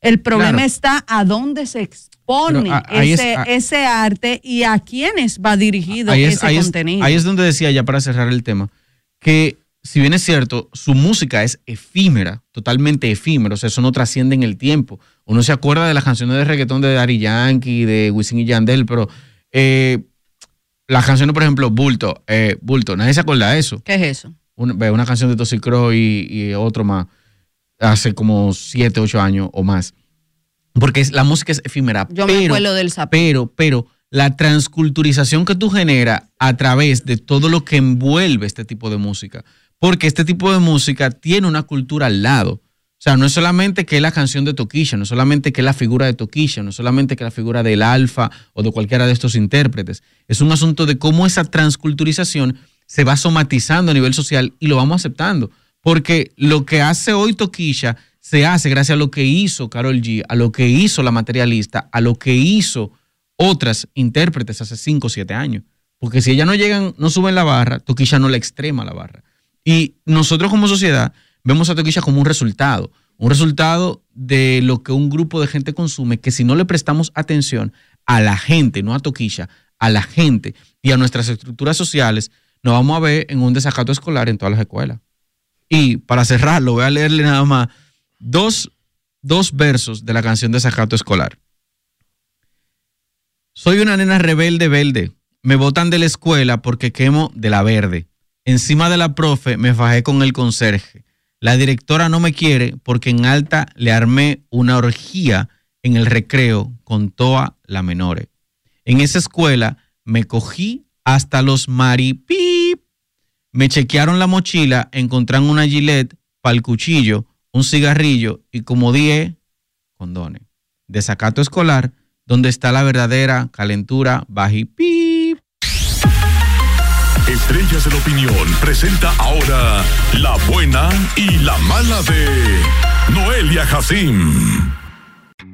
El problema Claro. está a dónde se expone a- es- ese, a- ese arte y a quiénes va dirigido ahí es, ese ahí es- contenido. ahí es donde decía ya para cerrar el tema, que si bien es cierto, su música es efímera, totalmente efímera, o sea, eso no trasciende en el tiempo. Uno se acuerda de las canciones de reggaetón de Daddy Yankee, de Wisin y Yandel, pero eh, las canciones, por ejemplo, Bulto, eh, Bulto, nadie se acuerda de eso. ¿Qué es eso? Una, una canción de Toxic y, y otro más, hace como 7, 8 años o más. Porque es, la música es efímera. Yo me acuerdo del Zapito. Pero, pero la transculturización que tú generas a través de todo lo que envuelve este tipo de música. Porque este tipo de música tiene una cultura al lado. O sea, no es solamente que es la canción de Toquilla, no es solamente que es la figura de Toquilla, no es solamente que es la figura del Alfa o de cualquiera de estos intérpretes. Es un asunto de cómo esa transculturización se va somatizando a nivel social y lo vamos aceptando. Porque lo que hace hoy Toquilla se hace gracias a lo que hizo Carol G, a lo que hizo la materialista, a lo que hizo otras intérpretes hace 5 o 7 años. Porque si ellas no llegan, no suben la barra, Toquilla no la extrema la barra. Y nosotros como sociedad vemos a Toquilla como un resultado, un resultado de lo que un grupo de gente consume, que si no le prestamos atención a la gente, no a Toquilla, a la gente y a nuestras estructuras sociales, nos vamos a ver en un desacato escolar en todas las escuelas. Y para cerrarlo, voy a leerle nada más dos, dos versos de la canción Desacato Escolar. Soy una nena rebelde, verde. Me botan de la escuela porque quemo de la verde. Encima de la profe me fajé con el conserje. La directora no me quiere porque en alta le armé una orgía en el recreo con toda la menores. En esa escuela me cogí hasta los maripip. Me chequearon la mochila, encontraron una gilet para el cuchillo, un cigarrillo y como 10 condones. Desacato escolar, donde está la verdadera calentura, baji pip. Estrellas de la Opinión presenta ahora la buena y la mala de Noelia Jacim.